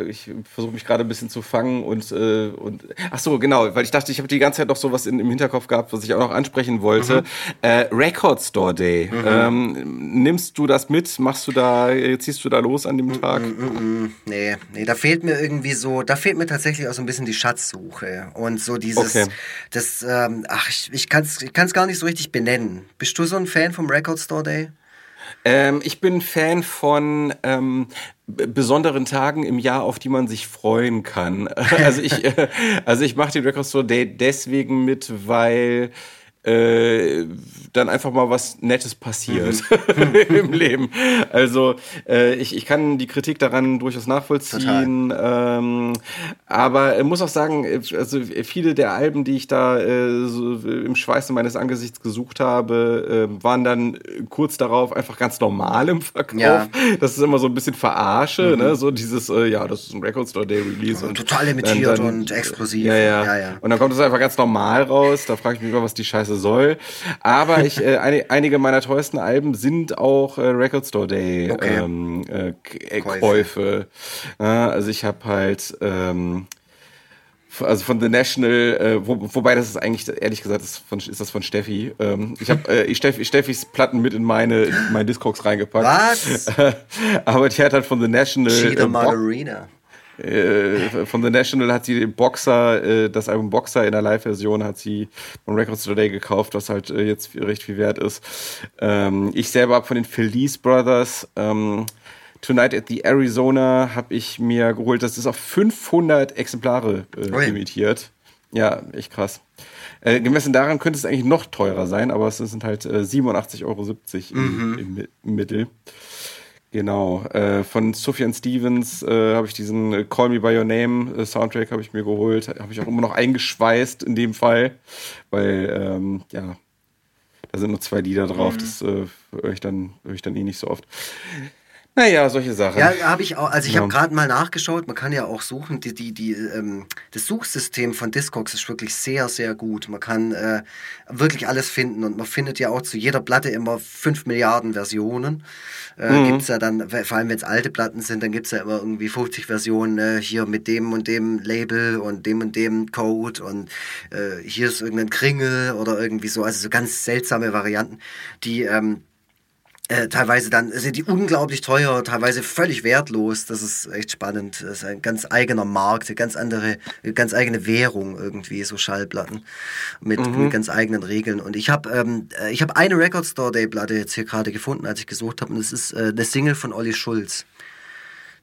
ich versuche mich gerade ein bisschen zu fangen und, äh, und ach so, genau, weil ich dachte, ich habe die ganze Zeit noch sowas in, im Hinterkopf gehabt, was ich auch noch ansprechen wollte. Äh, Record Store Day. Ähm, nimmst du das mit? Machst du da, ziehst du da los an dem Tag? Nee, nee, da fehlt mir irgendwie so, da fehlt mir tatsächlich auch so ein bisschen die Schatzsuche und so dieses, Okay. das, ähm, ach, ich, ich kann es ich kann's gar nicht so richtig benennen. Bist du so ein Fan vom Record Store Day? Ähm, ich bin Fan von ähm, besonderen Tagen im Jahr, auf die man sich freuen kann. Also ich, äh, also ich mache den Record Store Day deswegen mit, weil äh, dann einfach mal was Nettes passiert im Leben. Also äh, ich, ich kann die Kritik daran durchaus nachvollziehen, ähm, aber ich muss auch sagen, also viele der Alben, die ich da äh, so im Schweiße meines Angesichts gesucht habe, äh, waren dann kurz darauf einfach ganz normal im Verkauf. Ja. Das ist immer so ein bisschen Verarsche, ne? so dieses, äh, ja, das ist ein Record Store Day Release. und total limitiert und exklusiv. Ja, ja. Ja, ja. Und dann kommt es einfach ganz normal raus. Da frage ich mich immer, was die Scheiße soll. Aber ich, äh, eine, einige meiner teuersten Alben sind auch äh, Record Store Day Okay. ähm, äh, äh, Käufe. Also ich habe halt ähm, also von The National, äh, wo, wobei das ist eigentlich, ehrlich gesagt, ist, von, ist das von Steffi. Ähm, ich habe äh, ich Steffi, Steffis Platten mit in meine, in meine Discogs reingepackt. Was? Aber die hat halt von The National Cheetah äh, Margarina. Äh, von The National hat sie den Boxer, äh, das Album Boxer in der Live-Version hat sie von Records Today gekauft, was halt äh, jetzt recht viel wert ist. Ähm, ich selber habe von den Felice Brothers ähm, Tonight at the Arizona habe ich mir geholt. Das ist auf 500 Exemplare äh, limitiert. Ja, echt krass. Äh, gemessen daran könnte es eigentlich noch teurer sein, aber es sind halt äh, 87,70 Euro im, im, im Mittel. Genau. Äh, von Sufjan Stevens äh, habe ich diesen äh, Call Me By Your Name äh, Soundtrack habe ich mir geholt. Habe ich auch immer noch eingeschweißt in dem Fall, weil ähm, ja, da sind nur zwei Lieder drauf. Das äh, höre ich, dann höre ich dann eh nicht so oft. Naja, solche Sachen. Ja, habe ich auch. Also ich Ja. habe gerade mal nachgeschaut. Man kann ja auch suchen. Die, die, die, ähm, das Suchsystem von Discogs ist wirklich sehr, sehr gut. Man kann äh, wirklich alles finden und man findet ja auch zu jeder Platte immer fünf Milliarden Versionen. Äh, Mhm. Gibt's ja dann, vor allem wenn es alte Platten sind, dann gibt's ja immer irgendwie 50 Versionen äh, hier mit dem und dem Label und dem und dem Code und äh, hier ist irgendein Kringel oder irgendwie so. Also so ganz seltsame Varianten, die ähm, äh, teilweise dann sind die unglaublich teuer, teilweise völlig wertlos. Das ist echt spannend. Das ist ein ganz eigener Markt, eine ganz andere, eine ganz eigene Währung irgendwie, so Schallplatten mit, mit ganz eigenen Regeln. Und ich habe ähm, äh, ich habe eine Record Store Day Platte jetzt hier gerade gefunden, als ich gesucht habe. Und das ist äh, eine Single von Olli Schulz.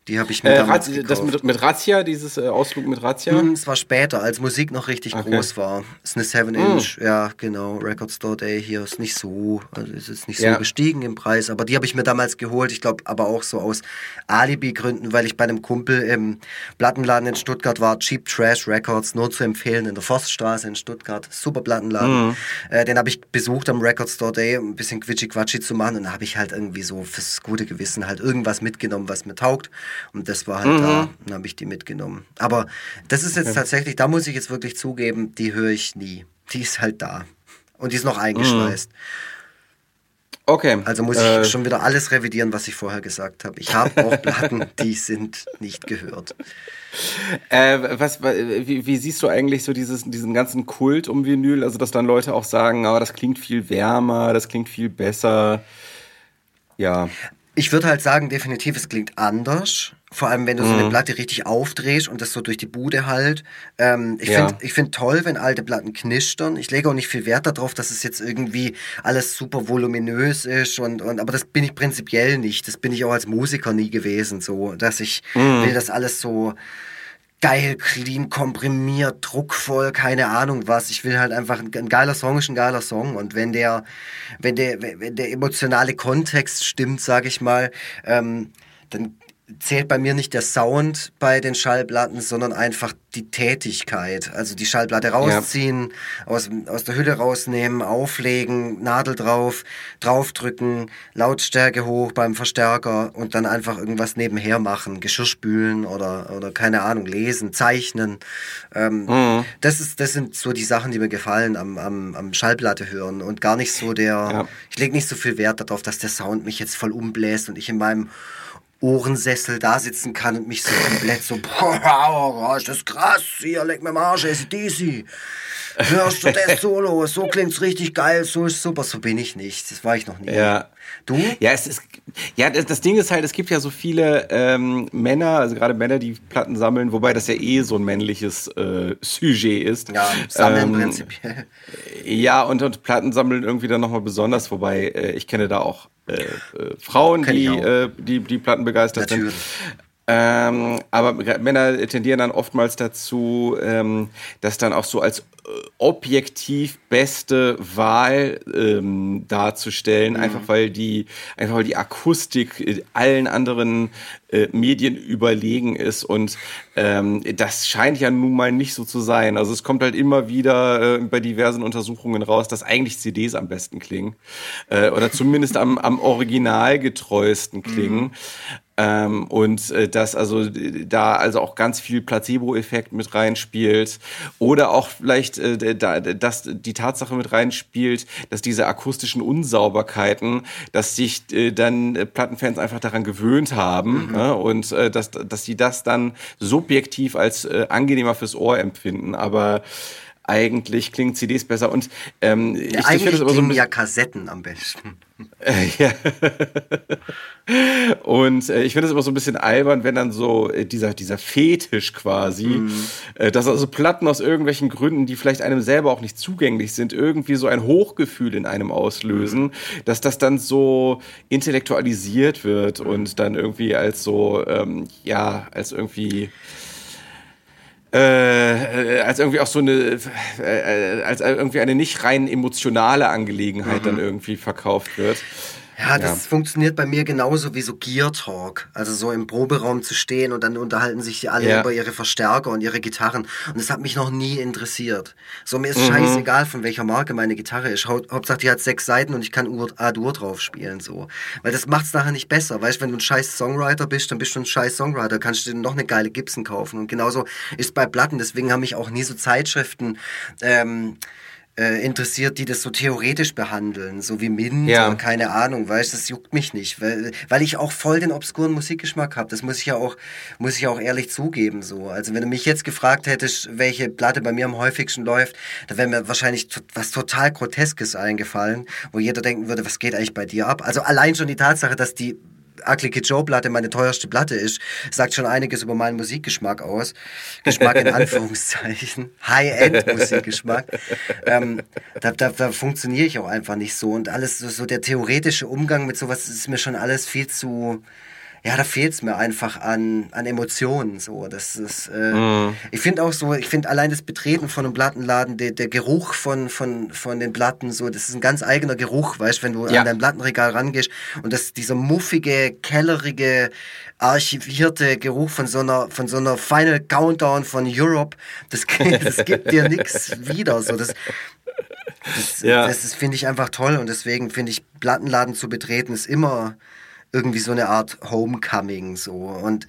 Die habe ich mir äh, damals Raz- gekauft. das mit, mit Razzia, dieses äh, Ausflug mit Razzia. Hm, Es war später, als Musik noch richtig Okay. groß war. Es ist eine 7-Inch, ja, genau. Record Store Day hier ist nicht so, also es ist nicht so Ja. gestiegen im Preis, aber die habe ich mir damals geholt. Ich glaube, aber auch so aus Alibi-Gründen, weil ich bei einem Kumpel im Plattenladen in Stuttgart war, Cheap Trash Records, nur zu empfehlen, in der Forststraße in Stuttgart. Super Plattenladen. Äh, den habe ich besucht am Record Store Day, um ein bisschen Quitschi-Quatschi zu machen. Und da habe ich halt irgendwie so fürs gute Gewissen halt irgendwas mitgenommen, was mir taugt. Und das war halt da. Dann habe ich die mitgenommen. Aber das ist jetzt tatsächlich, da muss ich jetzt wirklich zugeben, die höre ich nie. Die ist halt da. Und die ist noch eingeschweißt. Okay. Also muss ich äh, schon wieder alles revidieren, was ich vorher gesagt habe. Ich habe auch Platten, die sind nicht gehört. Äh, was, wie, wie, siehst du eigentlich so dieses, diesen ganzen Kult um Vinyl? Also, dass dann Leute auch sagen, aber oh, das klingt viel wärmer, das klingt viel besser. Ja. Ich würde halt sagen, definitiv, es klingt anders. Vor allem, wenn du so eine mhm. Platte richtig aufdrehst und das so durch die Bude halt. Ähm, ich ja. finde find toll, wenn alte Platten knistern. Ich lege auch nicht viel Wert darauf, dass es jetzt irgendwie alles super voluminös ist. Und, und, aber das bin ich prinzipiell nicht. Das bin ich auch als Musiker nie gewesen, so, dass ich mhm. will, dass alles so geil, clean, komprimiert, druckvoll, keine Ahnung was. Ich will halt einfach, ein, geiler Song ist ein geiler Song. Und wenn der, wenn der, wenn der emotionale Kontext stimmt, sag ich mal, ähm, dann zählt bei mir nicht der Sound bei den Schallplatten, sondern einfach die Tätigkeit. Also die Schallplatte rausziehen, ja. aus, aus der Hülle rausnehmen, auflegen, Nadel drauf, draufdrücken, Lautstärke hoch beim Verstärker und dann einfach irgendwas nebenher machen, Geschirr spülen oder, oder keine Ahnung, lesen, zeichnen. Ähm, mhm. das, ist, das sind so die Sachen, die mir gefallen am, am, am Schallplatte hören und gar nicht so der, ja. ich lege nicht so viel Wert darauf, dass der Sound mich jetzt voll umbläst und ich in meinem Ohrensessel da sitzen kann und mich so komplett so, boah, ist das krass, hier, leck mir Marsch, ACDC. Hörst du das Solo? So klingt's richtig geil, so ist super. So bin ich nicht. Das war ich noch nie. Ja. Du? Ja, es ist, ja, das, Ding ist halt, es gibt ja so viele ähm, Männer, also gerade Männer, die Platten sammeln, wobei das ja eh so ein männliches äh, Sujet ist. Ja, sammeln ähm, prinzipiell. Ja, und, und Platten sammeln irgendwie dann nochmal besonders, wobei äh, ich kenne da auch äh, äh, Frauen, die, äh, die, die Platten begeistert Natürlich. sind. Ähm, aber Männer tendieren dann oftmals dazu, ähm, das dann auch so als äh, objektiv beste Wahl ähm, darzustellen, mhm. einfach weil die, einfach weil die Akustik allen anderen äh, Medien überlegen ist und ähm, das scheint ja nun mal nicht so zu sein. Also es kommt halt immer wieder äh, bei diversen Untersuchungen raus, dass eigentlich CDs am besten klingen äh, oder zumindest am, am originalgetreuesten klingen. Mhm. Ähm, und äh, dass also da also auch ganz viel Placebo-Effekt mit reinspielt oder auch vielleicht äh, da, dass die Tatsache mit reinspielt, dass diese akustischen Unsauberkeiten, dass sich äh, dann äh, Plattenfans einfach daran gewöhnt haben mhm. ne? und äh, dass dass sie das dann subjektiv als äh, angenehmer fürs Ohr empfinden, aber eigentlich klingen CDs besser und ähm, ich, eigentlich ich das aber so ein ja Kassetten am besten. Äh, ja. und äh, ich finde es immer so ein bisschen albern, wenn dann so äh, dieser, dieser Fetisch quasi, mhm. äh, dass also Platten aus irgendwelchen Gründen, die vielleicht einem selber auch nicht zugänglich sind, irgendwie so ein Hochgefühl in einem auslösen, mhm. dass das dann so intellektualisiert wird mhm. und dann irgendwie als so, ähm, ja, als irgendwie äh, als irgendwie auch so eine, äh, als irgendwie eine nicht rein emotionale Angelegenheit mhm. dann irgendwie verkauft wird. Ja, das ja. funktioniert bei mir genauso wie so Gear Talk. Also so im Proberaum zu stehen und dann unterhalten sich alle ja. über ihre Verstärker und ihre Gitarren. Und das hat mich noch nie interessiert. So, mir ist mhm. scheißegal, von welcher Marke meine Gitarre ist. Hauptsache, die hat sechs Seiten und ich kann A-Dur drauf spielen, so. Weil das macht's nachher nicht besser. Weißt, wenn du ein scheiß Songwriter bist, dann bist du ein scheiß Songwriter. Kannst du dir noch eine geile Gibson kaufen. Und genauso ist bei Platten. Deswegen haben mich auch nie so Zeitschriften, ähm, äh, interessiert, die das so theoretisch behandeln, so wie Mint ja. oder keine Ahnung, weißt, das juckt mich nicht, weil, weil ich auch voll den obskuren Musikgeschmack habe. Das muss ich ja auch, muss ich auch ehrlich zugeben, so. Also wenn du mich jetzt gefragt hättest, welche Platte bei mir am häufigsten läuft, da wäre mir wahrscheinlich was total Groteskes eingefallen, wo jeder denken würde, was geht eigentlich bei dir ab? Also allein schon die Tatsache, dass die Ugly Kid Joe Platte meine teuerste Platte ist, sagt schon einiges über meinen Musikgeschmack aus. Geschmack in Anführungszeichen. High-End-Musikgeschmack. ähm, da, da, da funktioniere ich auch einfach nicht so. Und alles, so, so der theoretische Umgang mit sowas ist mir schon alles viel zu ja, da fehlt es mir einfach an, an Emotionen. So. Das ist, äh, mm. Ich finde auch so, ich finde allein das Betreten von einem Plattenladen, der, der Geruch von, von, von den Platten, so, das ist ein ganz eigener Geruch, weißt wenn du ja. an dein Plattenregal rangehst und das, dieser muffige, kellerige, archivierte Geruch von so einer, von so einer Final Countdown von Europe, das, das gibt dir nichts wieder. So. Das, das, ja. das finde ich einfach toll und deswegen finde ich, Plattenladen zu betreten ist immer irgendwie so eine Art Homecoming so und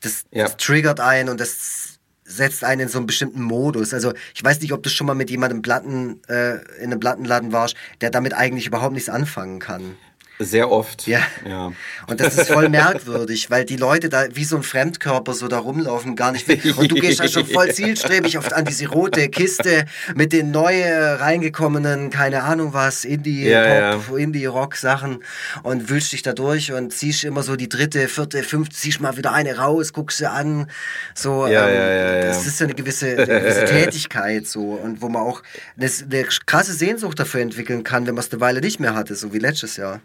das, ja. das triggert einen und das setzt einen in so einen bestimmten Modus. Also ich weiß nicht, ob du schon mal mit jemandem Platten äh, in einem Plattenladen warst, der damit eigentlich überhaupt nichts anfangen kann. Sehr oft. Ja. ja. Und das ist voll merkwürdig, weil die Leute da wie so ein Fremdkörper so da rumlaufen, gar nicht. Und du gehst halt schon voll zielstrebig oft an diese rote Kiste mit den neu reingekommenen, keine Ahnung was, Indie, Ja, Pop, Indie-Rock-Sachen und wühlst dich da durch und ziehst immer so die dritte, vierte, fünfte, ziehst mal wieder eine raus, guckst sie an. So, ähm, Ja, ja, ja, ja. das ist so eine gewisse, eine gewisse Tätigkeit so und wo man auch eine, eine krasse Sehnsucht dafür entwickeln kann, wenn man es eine Weile nicht mehr hatte, so wie letztes Jahr.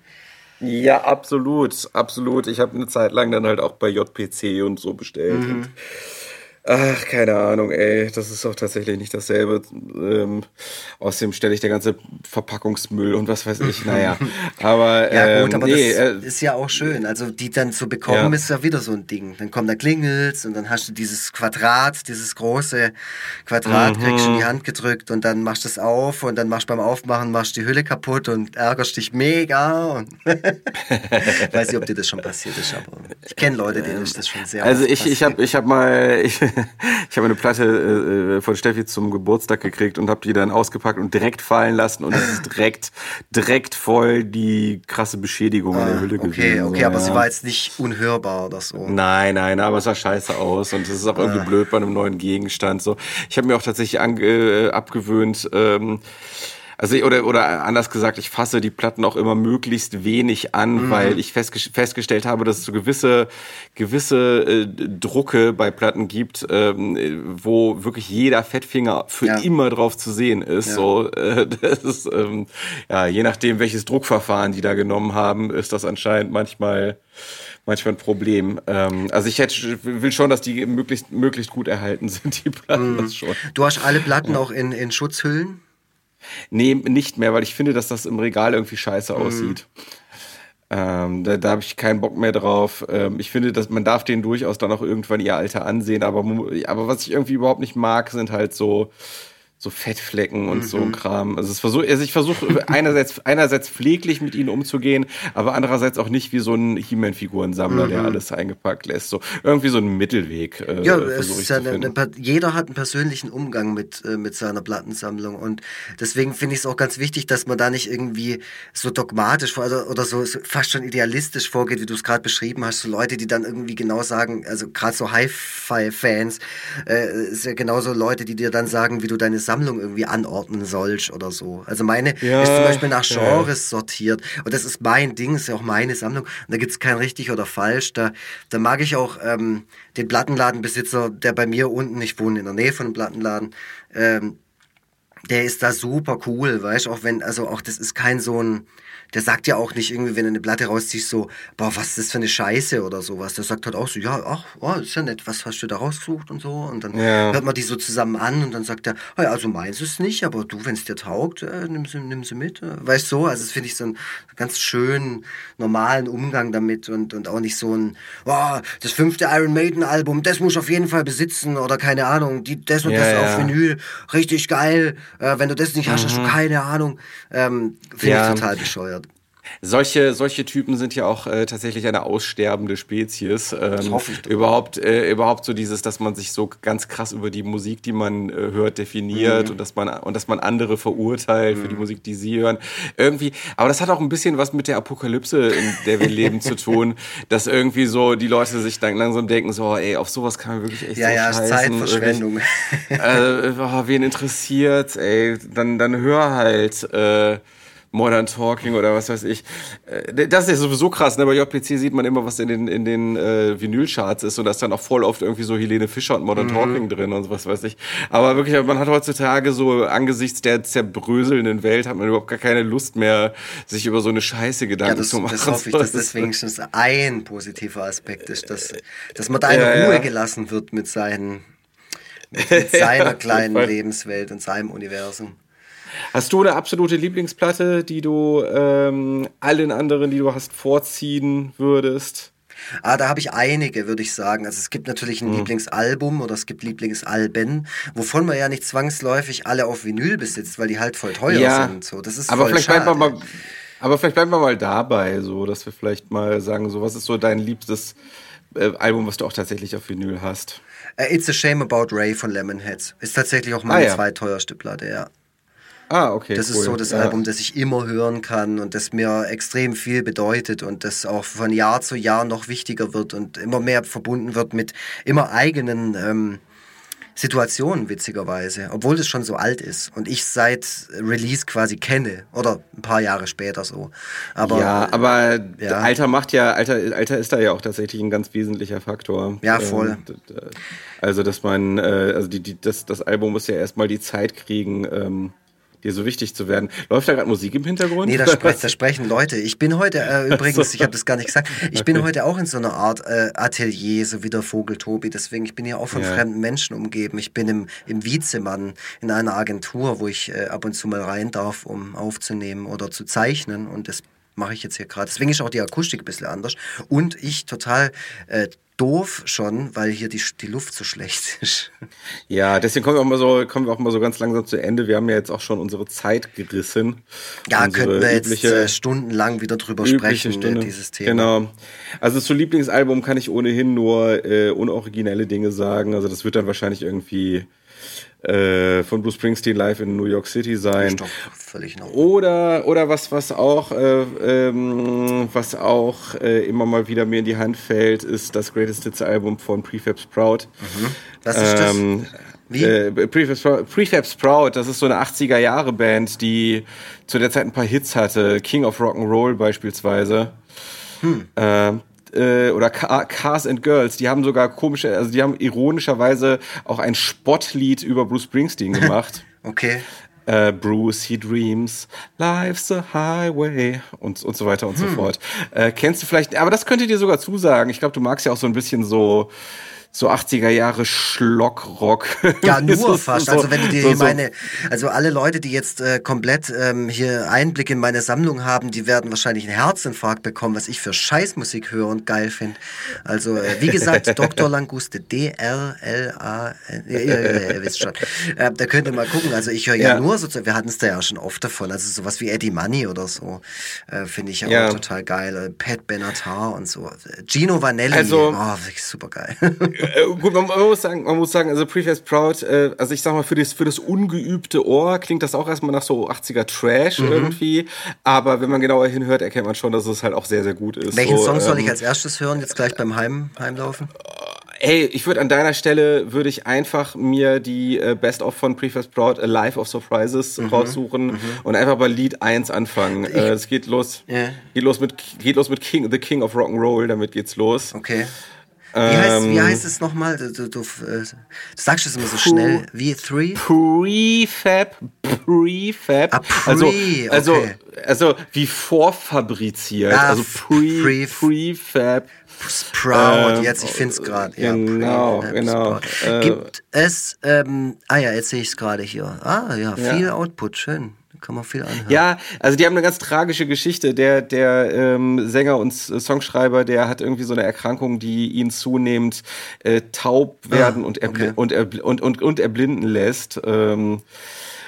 Ja, absolut, absolut. Ich habe eine Zeit lang dann halt auch bei JPC und so bestellt. Mhm. Und, ach, keine Ahnung, ey, das ist doch tatsächlich nicht dasselbe. Ähm, außerdem stelle ich der ganze Verpackungsmüll und was weiß ich, naja. Aber, Ja ähm, gut, aber nee, das äh, ist ja auch schön. Also die dann zu bekommen, Ja. ist ja wieder so ein Ding. Dann kommt da Klingels und dann hast du dieses Quadrat, dieses große Quadrat, kriegst du Mhm. in die Hand gedrückt und dann machst du es auf und dann machst du beim Aufmachen machst die Hülle kaputt und ärgerst dich mega. Weiß nicht, ob dir das schon passiert ist, aber ich kenne Leute, denen ist das schon sehr Also ich, ich habe ich hab mal ich, ich habe eine Platte äh, von Steffi zum Geburtstag gekriegt und habe die dann ausgepackt und direkt fallen lassen und es ist direkt direkt voll die krasse Beschädigung in der Hülle Ah, Okay, gewesen. okay, so, aber ja. sie war jetzt nicht unhörbar oder so. Nein, nein, aber es sah scheiße aus und es ist auch irgendwie Ah. blöd bei einem neuen Gegenstand. So, ich habe mir auch tatsächlich ange, äh, abgewöhnt. Ähm, also oder oder anders gesagt, ich fasse die Platten auch immer möglichst wenig an, Mhm. weil ich festge festgestellt habe, dass es so gewisse gewisse äh, Drucke bei Platten gibt, ähm, äh, wo wirklich jeder Fettfinger für Ja. immer drauf zu sehen ist. Ja. So, äh, das ist ähm, ja je nachdem, welches Druckverfahren die da genommen haben, ist das anscheinend manchmal manchmal ein Problem. Ähm, also ich hätte, will schon, dass die möglichst, möglichst gut erhalten sind, die Platten, schon. Du hast alle Platten auch in, in Schutzhüllen? Nee, nicht mehr, weil ich finde, dass das im Regal irgendwie Mhm. scheiße aussieht. Ähm, da da habe ich keinen Bock mehr drauf. Ähm, ich finde, dass man darf denen durchaus dann auch irgendwann ihr Alter ansehen, aber, aber was ich irgendwie überhaupt nicht mag, sind halt so so Fettflecken und so ein Kram. Also, es versuch, also ich versuche einerseits, einerseits pfleglich mit ihnen umzugehen, aber andererseits auch nicht wie so ein He-Man-Figurensammler, der alles eingepackt lässt. So irgendwie so ein Mittelweg. Äh, Ja, ja eine, eine, jeder hat einen persönlichen Umgang mit, äh, mit seiner Plattensammlung und deswegen finde ich es auch ganz wichtig, dass man da nicht irgendwie so dogmatisch oder, oder so, so fast schon idealistisch vorgeht, wie du es gerade beschrieben hast. So Leute, die dann irgendwie genau sagen, also gerade so Hi-Fi-Fans, äh, ist ja genauso Leute, die dir dann sagen, wie du deine Sammlung irgendwie anordnen sollst oder so. Also meine Ja, ist zum Beispiel nach ja. Genres sortiert und das ist mein Ding, ist ja auch meine Sammlung und da gibt's kein richtig oder falsch. Da, da mag ich auch ähm, den Plattenladenbesitzer, der bei mir unten, ich wohne in der Nähe von einem Plattenladen, ähm, der ist da super cool, weißt auch wenn, also auch das ist kein so ein, der sagt ja auch nicht irgendwie, wenn er eine Platte rauszieht, so, boah, was ist das für eine Scheiße oder sowas. Der sagt halt auch so, ja, ach, oh, ist ja nett, was hast du da rausgesucht und so. Und dann Ja. hört man die so zusammen an und dann sagt er, oh ja, also meins ist nicht, aber du, wenn es dir taugt, äh, nimm, sie, nimm sie mit. Äh, weißt du, so, also das finde ich so einen ganz schönen, normalen Umgang damit und, und auch nicht so ein, oh, das fünfte Iron Maiden Album, das muss ich auf jeden Fall besitzen oder keine Ahnung, die, das und Ja, das ja. auf Vinyl, richtig geil. Äh, wenn du das nicht hast, hast du keine Ahnung. Ähm, finde Mhm. Ich total bescheuert. Solche, solche Typen sind ja auch äh, tatsächlich eine aussterbende Spezies. Ähm, hoffe ich doch. Überhaupt, äh, überhaupt so dieses, dass man sich so ganz krass über die Musik, die man äh, hört, definiert Mhm. und dass man und dass man andere verurteilt für die Musik, die sie hören. Irgendwie, aber das hat auch ein bisschen was mit der Apokalypse, in der wir leben, zu tun, dass irgendwie so die Leute sich dann langsam denken, so, ey, auf sowas kann man wirklich echt Ja, so ja, scheißen. Zeitverschwendung. äh, oh, wen interessiert, ey, dann, dann hör halt äh, Modern Talking oder was weiß ich. Äh, Das ist ja sowieso krass, ne? Bei JPC sieht man immer, was in den, in den äh, Vinylcharts ist und da ist dann auch voll oft irgendwie so Helene Fischer und Modern Talking drin und was weiß ich. Aber wirklich, man hat heutzutage so angesichts der zerbröselnden Welt hat man überhaupt gar keine Lust mehr, sich über so eine Scheiße Ja, Gedanken das, zu machen. das hoffe ich, dass das wenigstens ein positiver Aspekt ist, dass, dass man da in Ja, Ruhe ja. gelassen wird mit, seinen, mit, seiner Ja, kleinen. Lebenswelt und seinem Universum. Hast du eine absolute Lieblingsplatte, die du ähm, allen anderen, die du hast, vorziehen würdest? Ah, da habe ich einige, würde ich sagen. Also es gibt natürlich Mhm. ein Lieblingsalbum oder es gibt Lieblingsalben, wovon man ja nicht zwangsläufig alle auf Vinyl besitzt, weil die halt voll teuer sind. So, das ist aber vielleicht schade. bleiben wir mal, aber vielleicht bleiben wir mal dabei, so, dass wir vielleicht mal sagen, so, was ist so dein liebstes äh, Album, was du auch tatsächlich auf Vinyl hast? Äh, It's a Shame About Ray von Lemonheads. Ist tatsächlich auch Ah, meine ja. zweiteuerste Platte, ja. Ah, okay. Das cool. ist so das ja. Album, das ich immer hören kann und das mir extrem viel bedeutet und das auch von Jahr zu Jahr noch wichtiger wird und immer mehr verbunden wird mit immer eigenen ähm, Situationen, witzigerweise, obwohl es schon so alt ist und ich seit Release quasi kenne oder ein paar Jahre später so. Aber ja, aber ja. Alter macht ja, Alter, Alter ist da ja auch tatsächlich ein ganz wesentlicher Faktor. Ja, voll. Ähm, Also, dass man, äh, also die, die, das, das Album muss ja erstmal die Zeit kriegen, ähm, dir so wichtig zu werden. Läuft da gerade Musik im Hintergrund? Nee, da, spre da sprechen Leute. Ich bin heute äh, übrigens, ich habe das gar nicht gesagt, ich bin heute auch in so einer Art äh, Atelier, so wie der Vogel Tobi. Deswegen, ich bin ja auch von Ja. fremden Menschen umgeben. Ich bin im, im Wiezemann in einer Agentur, wo ich äh, ab und zu mal rein darf, um aufzunehmen oder zu zeichnen. Und das mache ich jetzt hier gerade. Deswegen ist auch die Akustik ein bisschen anders. Und ich total äh, doof schon, weil hier die, die Luft so schlecht ist. Ja, deswegen kommen wir auch mal so, kommen wir auch mal so ganz langsam zu Ende. Wir haben ja jetzt auch schon unsere Zeit gerissen. Ja, könnten wir jetzt äh, stundenlang wieder drüber sprechen, äh, Stunde. dieses Thema. Genau. Also zu Lieblingsalbum kann ich ohnehin nur äh, unoriginelle Dinge sagen. Also das wird dann wahrscheinlich irgendwie äh, von Bruce Springsteen live in New York City sein. Doch völlig normal. Oder, oder was, was auch, äh, ähm, was auch äh, immer mal wieder mir in die Hand fällt, ist das Greatest Hits Album von Prefab Sprout. Was ist das? Ähm, Wie? Äh, Prefab, Sprout, Prefab Sprout, das ist so eine 80er Jahre Band, die zu der Zeit ein paar Hits hatte. King of Rock'n'Roll beispielsweise. Hm. Ähm, äh, oder Ca- Cars and Girls, die haben sogar komische, also die haben ironischerweise auch ein Spottlied über Bruce Springsteen gemacht. Okay. äh, Bruce, he dreams, life's a highway und, und so weiter und so Hm. fort. Äh, kennst du vielleicht, aber das könnte dir sogar zusagen. Ich glaube, du magst ja auch so ein bisschen so, so 80er Jahre Schlockrock. Ja, nur fast. so- also wenn du dir so- meine, also alle Leute, die jetzt äh, komplett ähm, hier Einblick in meine Sammlung haben, die werden wahrscheinlich einen Herzinfarkt bekommen, was ich für Scheißmusik höre und geil finde. Also äh, wie gesagt, Dr. Languste, D-R-L-A, äh, ihr, ihr wisst schon. Äh, da könnt ihr mal gucken. Also ich höre ja, Ja. nur so, wir hatten es da ja schon oft davon, also sowas wie Eddie Money oder so, äh, finde ich ja, Ja. auch total geil. Äh, Pat Benatar und so. Gino Vanelli, Also- oh, super geil. Äh, gut, man, man muss sagen, man muss sagen, also Prefab Proud, äh, also ich sag mal, für das, für das ungeübte Ohr klingt das auch erstmal nach so 80er Trash Mhm. irgendwie. Aber wenn man genauer hinhört, erkennt man schon, dass es halt auch sehr, sehr gut ist. Welchen so, Song soll ähm, ich als erstes hören, jetzt gleich beim Heim, Heimlaufen? Hey, ich würde an deiner Stelle würde ich einfach mir die äh, Best of von Prefab Proud A Life of Surprises Mhm, raussuchen und einfach bei Lied 1 anfangen. Äh, es geht los. Ja. Geht los mit geht los mit King The King of Rock'n'Roll, damit geht's los. Okay. Wie, heißt, wie Ähm, heißt es nochmal? Du, du, du, äh, du sagst es immer so schnell. Wie Three? Prefab, Prefab, Ah, pre, also, okay. also, also wie vorfabriziert, Ah, also pre, pre- Prefab. Sprout, Ähm, jetzt, ich finde es gerade. Ja, genau, Pre- genau. Sprout. Äh, Gibt es, ähm, ah ja, jetzt sehe ich es gerade hier. Ah ja, Ja. viel Output, schön. Kann man viel anhören. Ja, also die haben eine ganz tragische Geschichte. Der, der ähm, Sänger und Songschreiber, der hat irgendwie so eine Erkrankung, die ihn zunehmend äh, taub werden Ah, und, okay. und, und, und, und erblinden lässt. Ähm,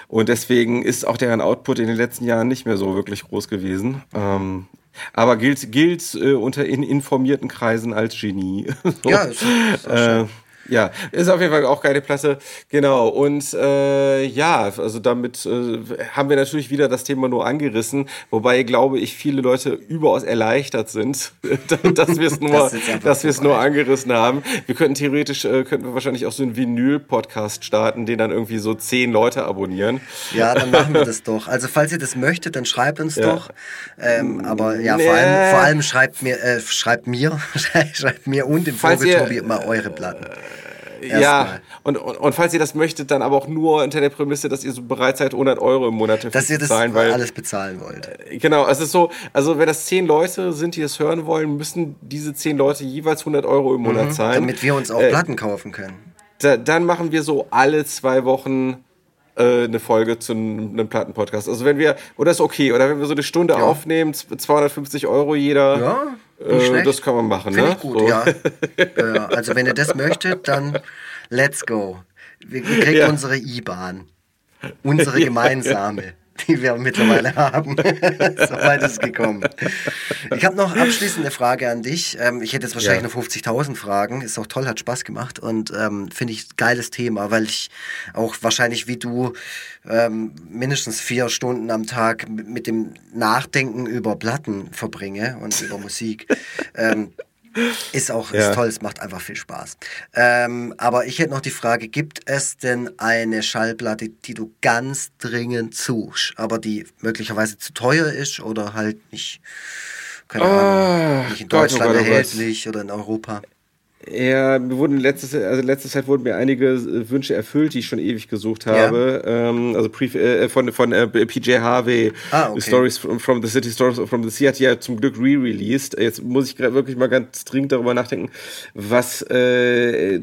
und deswegen ist auch deren Output in den letzten Jahren nicht mehr so wirklich groß gewesen. Ähm, aber gilt, gilt äh, unter in informierten Kreisen als Genie. so. Ja, ist- ist äh, ja, ist auf jeden Fall auch geile Platte. Genau. Und äh, ja, also damit äh, haben wir natürlich wieder das Thema nur angerissen, wobei glaube ich viele Leute überaus erleichtert sind, dass wir es nur, Das dass wir es nur angerissen haben. Wir könnten theoretisch äh, könnten wir wahrscheinlich auch so einen Vinyl-Podcast starten, den dann irgendwie so zehn Leute abonnieren. Ja, dann machen wir das doch. Also falls ihr das möchtet, dann schreibt uns Ja. doch. Ähm, aber ja, Nee. vor allem, vor allem schreibt mir, äh, schreibt mir, schreibt mir und dem Vogel Tobi mal eure Platten. Ja, und, und, und falls ihr das möchtet, dann aber auch nur unter der Prämisse, dass ihr so bereit seid, 100 Euro im Monat Dass zu ihr das zahlen, weil alles bezahlen wollt. Genau, es ist so, also wenn das zehn Leute sind, die es hören wollen, müssen diese zehn Leute jeweils 100 Euro im Monat zahlen. Mhm. Damit wir uns auch Äh, Platten kaufen können. da, dann machen wir so alle zwei Wochen äh, eine Folge zu einem Plattenpodcast. Also wenn wir, oder ist okay, oder wenn wir so eine Stunde aufnehmen, z- 250 Euro jeder, Ja, äh, das kann man machen, Finde ne? ich gut, so. ja. Also wenn ihr das möchtet, dann let's go. Wir, kriegt Ja. unsere IBAN. Unsere gemeinsame. Die wir mittlerweile haben. so weit ist es gekommen. Ich habe noch abschließende Frage an dich. Ähm, ich hätte jetzt wahrscheinlich Ja. noch 50.000 Fragen. Ist auch toll, hat Spaß gemacht und ähm, finde ich geiles Thema, weil ich auch wahrscheinlich wie du ähm, mindestens vier Stunden am Tag mit mit dem Nachdenken über Platten verbringe und über Musik. ist auch Ja. ist toll, es macht einfach viel Spaß. Ähm, aber ich hätte noch die Frage, gibt es denn eine Schallplatte, die du ganz dringend suchst, aber die möglicherweise zu teuer ist oder halt nicht, keine Ahnung, nicht in Ah, Gott, oh Deutschland Gott, oh Gott. erhältlich oder in Europa? Ja, mir wurden letztes, also letzte Zeit wurden mir einige äh, Wünsche erfüllt, die ich schon ewig gesucht Ja. habe. Ähm, also pre, äh, von, von äh, PJ Harvey, Ah, okay. Stories from, from the City, Stories from the Sea hat ja zum Glück re-released. Jetzt muss ich gerade wirklich mal ganz dringend darüber nachdenken, was äh,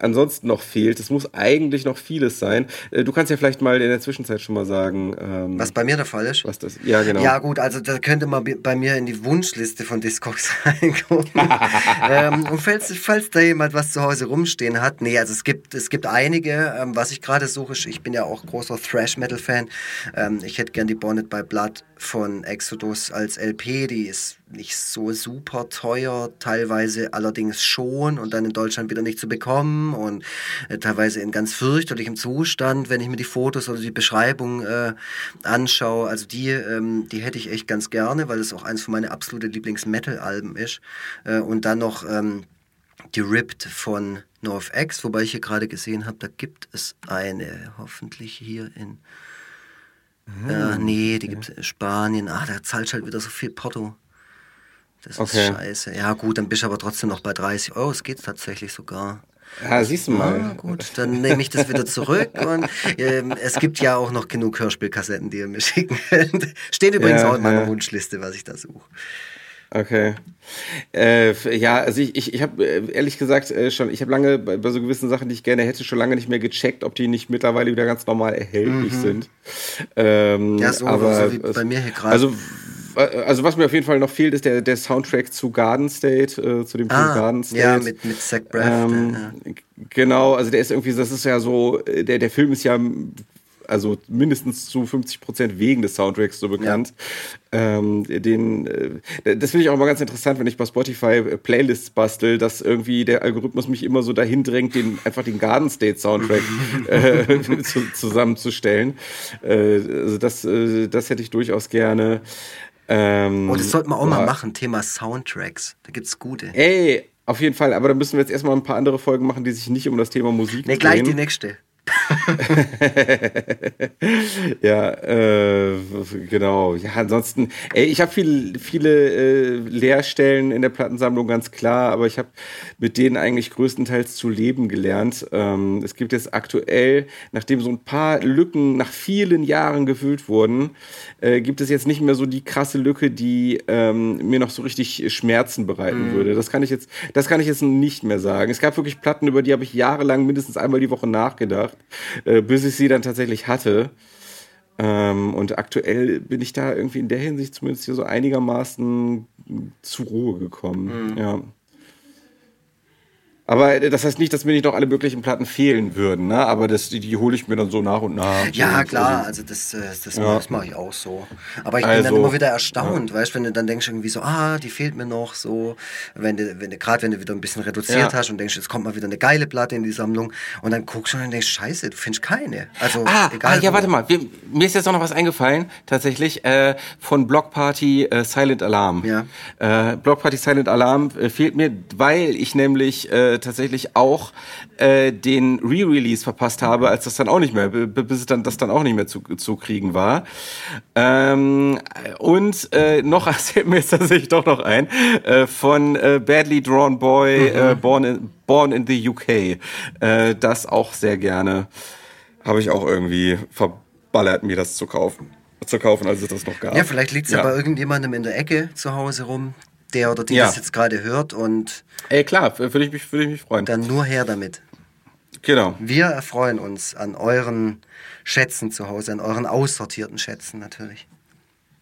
ansonsten noch fehlt. Es muss eigentlich noch vieles sein. Äh, du kannst ja vielleicht mal in der Zwischenzeit schon mal sagen, ähm, Was bei mir der Fall ist? was das. Ja, genau. Ja gut, also da könnte man bei mir in die Wunschliste von Discogs reingucken. ähm, und falls, falls da jemand was zu Hause rumstehen hat, nee, also es gibt, es gibt einige, ähm, was ich gerade suche, ich bin ja auch großer Thrash-Metal-Fan. Ähm, ich hätte gern die Bonnet by Blood von Exodus als LP, die ist nicht so super teuer, teilweise allerdings schon und dann in Deutschland wieder nicht zu bekommen und äh, teilweise in ganz fürchterlichem Zustand, wenn ich mir die Fotos oder die Beschreibung äh, anschaue. Also die, ähm, die hätte ich echt ganz gerne, weil es auch eins von meinen absoluten Lieblings-Metal-Alben ist. Äh, und dann noch ähm, die Ripped von NoFX, wobei ich hier gerade gesehen habe, da gibt es eine, hoffentlich hier in äh, nee, die gibt es in Spanien. Ah, da zahlst du halt wieder so viel Porto. Das Okay. ist scheiße. Ja, gut, dann bist du aber trotzdem noch bei 30 Euro. Es geht tatsächlich sogar. Ja, siehst du mal. Ah, gut, dann nehme ich das wieder zurück. Und ähm, es gibt ja auch noch genug Hörspielkassetten, die ihr mir schicken könnt. Steht übrigens Ja, auch in meiner ja. Wunschliste, was ich da suche. Okay. Äh, ja, also ich, ich, ich habe äh, ehrlich gesagt äh, schon, ich habe lange bei, bei so gewissen Sachen, die ich gerne hätte, schon lange nicht mehr gecheckt, ob die nicht mittlerweile wieder ganz normal erhältlich sind. Ähm, Mhm. Ja, so- aber, so wie bei mir hier gerade. Also, w- also was mir auf jeden Fall noch fehlt, ist der, der Soundtrack zu Garden State, äh, zu dem Film Ah, Garden State. ja, mit, mit Zach Braff. Ähm, ja. Genau, also der ist irgendwie, das ist ja so, äh, der, der Film ist ja also mindestens zu 50 Prozent wegen des Soundtracks so bekannt. Ähm, den, äh, das finde ich auch immer ganz interessant, wenn ich bei Spotify äh, Playlists bastel, dass irgendwie der Algorithmus mich immer so dahin drängt, den, einfach den Garden State Soundtrack äh, zu, zusammenzustellen. Äh, also das, äh, das hätte ich durchaus gerne. Ähm, Oh, das sollten wir auch mal ja. machen, Thema Soundtracks. Da gibt's gute. Ey, auf jeden Fall, aber da müssen wir jetzt erstmal ein paar andere Folgen machen, die sich nicht um das Thema Musik Ne, gleich drehen. die nächste. Ja, äh, genau. Ja, ansonsten, ey, ich habe viel, viele äh, Leerstellen in der Plattensammlung, ganz klar, aber ich habe mit denen eigentlich größtenteils zu leben gelernt. Ähm, es gibt jetzt aktuell, nachdem so ein paar Lücken nach vielen Jahren gefüllt wurden, äh, gibt es jetzt nicht mehr so die krasse Lücke, die ähm, mir noch so richtig Schmerzen bereiten würde. Das kann ich jetzt, das kann ich jetzt nicht mehr sagen. Es gab wirklich Platten, über die habe ich jahrelang mindestens einmal die Woche nachgedacht, äh, bis ich sie dann tatsächlich hatte. Ähm, und aktuell bin ich da irgendwie in der Hinsicht zumindest hier so einigermaßen zur Ruhe gekommen. Ja. Aber äh, das heißt nicht, dass mir nicht noch alle möglichen Platten fehlen würden, ne? Aber das, die, die hole ich mir dann so nach und nach. Ja, Und, klar, also- also das, äh, das, Ja. das mache ich auch so. Aber ich bin dann Also, immer wieder erstaunt, weißt du, wenn du dann denkst irgendwie so, ah, die fehlt mir noch so, wenn du, wenn du gerade wenn du wieder ein bisschen reduziert Ja. hast und denkst, jetzt kommt mal wieder eine geile Platte in die Sammlung und dann guckst du und denkst, scheiße, du findest keine. Also Ah, egal. ah, ja, wo. warte mal. Wir, mir ist jetzt auch noch was eingefallen, tatsächlich, äh, von Block Party äh, Silent Alarm. Ja. Äh, Block Party Silent Alarm äh, fehlt mir, weil ich nämlich äh, tatsächlich auch äh, den Re-Release verpasst habe, als das dann auch nicht mehr, bis es dann das dann auch nicht mehr zu, zu kriegen war. Ähm, und äh, noch erzählt mir jetzt tatsächlich doch noch ein äh, von äh, Badly Drawn Boy, äh, born, in, born in the UK. Äh, das auch sehr gerne habe ich auch irgendwie verballert, mir das zu kaufen. Zu kaufen, als es das noch gab. Ja, vielleicht liegt es ja. bei irgendjemandem in der Ecke zu Hause rum, der oder die Ja. das jetzt gerade hört und Ey, klar, würde ich, mich- würde ich mich freuen. dann nur her damit. Genau. Wir erfreuen uns an euren Schätzen zu Hause, an euren aussortierten Schätzen natürlich.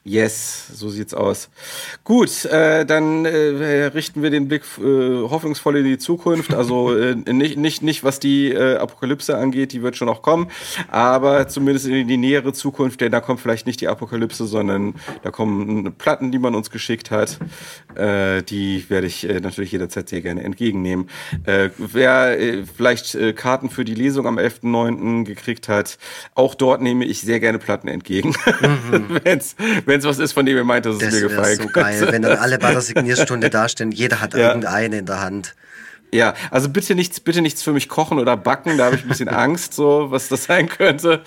Yes, so sieht's aus. Gut, äh, dann äh, richten wir den Blick äh, hoffnungsvoll in die Zukunft. Also äh, nicht, nicht, nicht was die äh, Apokalypse angeht, die wird schon noch kommen, aber zumindest in die nähere Zukunft, denn da kommt vielleicht nicht die Apokalypse, sondern da kommen Platten, die man uns geschickt hat. Äh, die werde ich äh, natürlich jederzeit sehr gerne entgegennehmen. Äh, wer äh, vielleicht äh, Karten für die Lesung am 11.9. gekriegt hat, auch dort nehme ich sehr gerne Platten entgegen. Mhm. wenn's, wenn es was ist, von dem ihr meint, dass das es mir gefallen so geil, wenn dann alle bei der Signierstunde dastehen, jeder hat ja. irgendeine in der Hand. Ja, also bitte nichts, bitte nichts für mich kochen oder backen, da habe ich ein bisschen Angst, so was das sein könnte.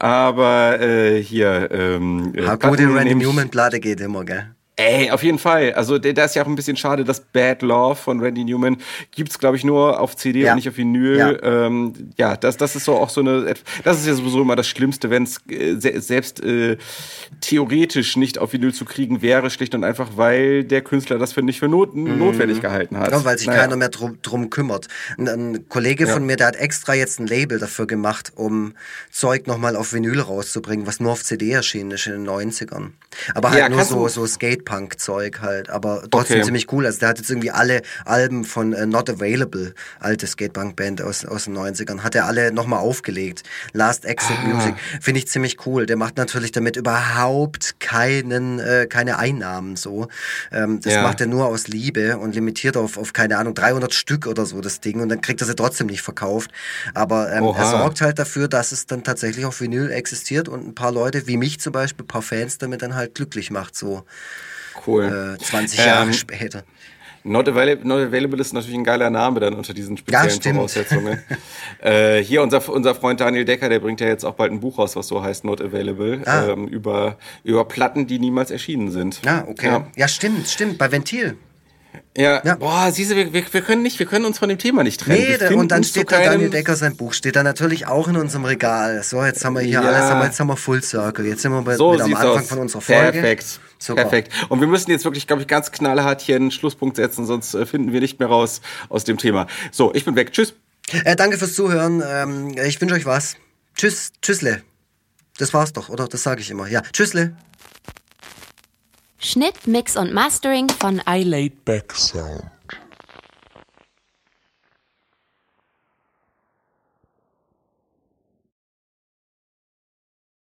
Aber äh, hier. Ähm, äh, gute Randy Newman Platte geht immer, gell? Ey, auf jeden Fall. Also da ist ja auch ein bisschen schade, dass Bad Love von Randy Newman gibt's glaube ich nur auf CD ja. und nicht auf Vinyl. Ja, ähm, ja das, das ist so auch so eine. Das ist ja sowieso immer das Schlimmste, wenn es äh, selbst äh, theoretisch nicht auf Vinyl zu kriegen wäre, schlicht und einfach, weil der Künstler das für nicht für not mhm. notwendig gehalten hat. Ja, weil sich naja. keiner mehr drum, drum kümmert. Ein, ein Kollege ja. von mir, der hat extra jetzt ein Label dafür gemacht, um Zeug nochmal auf Vinyl rauszubringen, was nur auf CD erschienen ist in den 90ern. Aber halt nur so, so Skate Punk-Zeug halt, aber trotzdem okay. ziemlich cool. Also der hat jetzt irgendwie alle Alben von äh, Not Available, alte Skatepunk-Band aus, aus den 90ern, hat er alle nochmal aufgelegt. Last Exit ah. Music, finde ich ziemlich cool. Der macht natürlich damit überhaupt keinen, äh, keine Einnahmen so. Ähm, das ja. macht er nur aus Liebe und limitiert auf, auf, keine Ahnung, 300 Stück oder so das Ding und dann kriegt er sie trotzdem nicht verkauft. Aber ähm, er sorgt halt dafür, dass es dann tatsächlich auf Vinyl existiert und ein paar Leute, wie mich zum Beispiel, ein paar Fans damit dann halt glücklich macht so. Cool. Äh, 20 Jahre ähm, später. Not available, not available ist natürlich ein geiler Name dann unter diesen speziellen ja, Voraussetzungen. äh, hier unser, unser Freund Daniel Decker, der bringt ja jetzt auch bald ein Buch raus, was so heißt Not Available, ah. ähm, über, über Platten, die niemals erschienen sind. Ja, okay. Ja, ja stimmt, stimmt, bei Ventil. Ja. ja. Boah, siehst du, wir, wir, wir, können nicht, wir können uns von dem Thema nicht trennen. Nee, und dann steht da Daniel Decker sein Buch, steht da natürlich auch in unserem Regal. So, jetzt haben wir hier ja. alles, jetzt haben wir Full Circle. Jetzt sind wir bei, so wieder am Anfang aus. von unserer Folge. Perfekt. Super. Perfekt. Und wir müssen jetzt wirklich, glaube ich, ganz knallhart hier einen Schlusspunkt setzen, sonst äh, finden wir nicht mehr raus aus dem Thema. So, ich bin weg. Tschüss. Äh, danke fürs Zuhören. Ähm, ich wünsche euch was. Tschüss. Tschüssle. Das war's doch, oder? Das sage ich immer. Ja. Tschüssle. Schnitt, Mix und Mastering von I Laid Back Sound.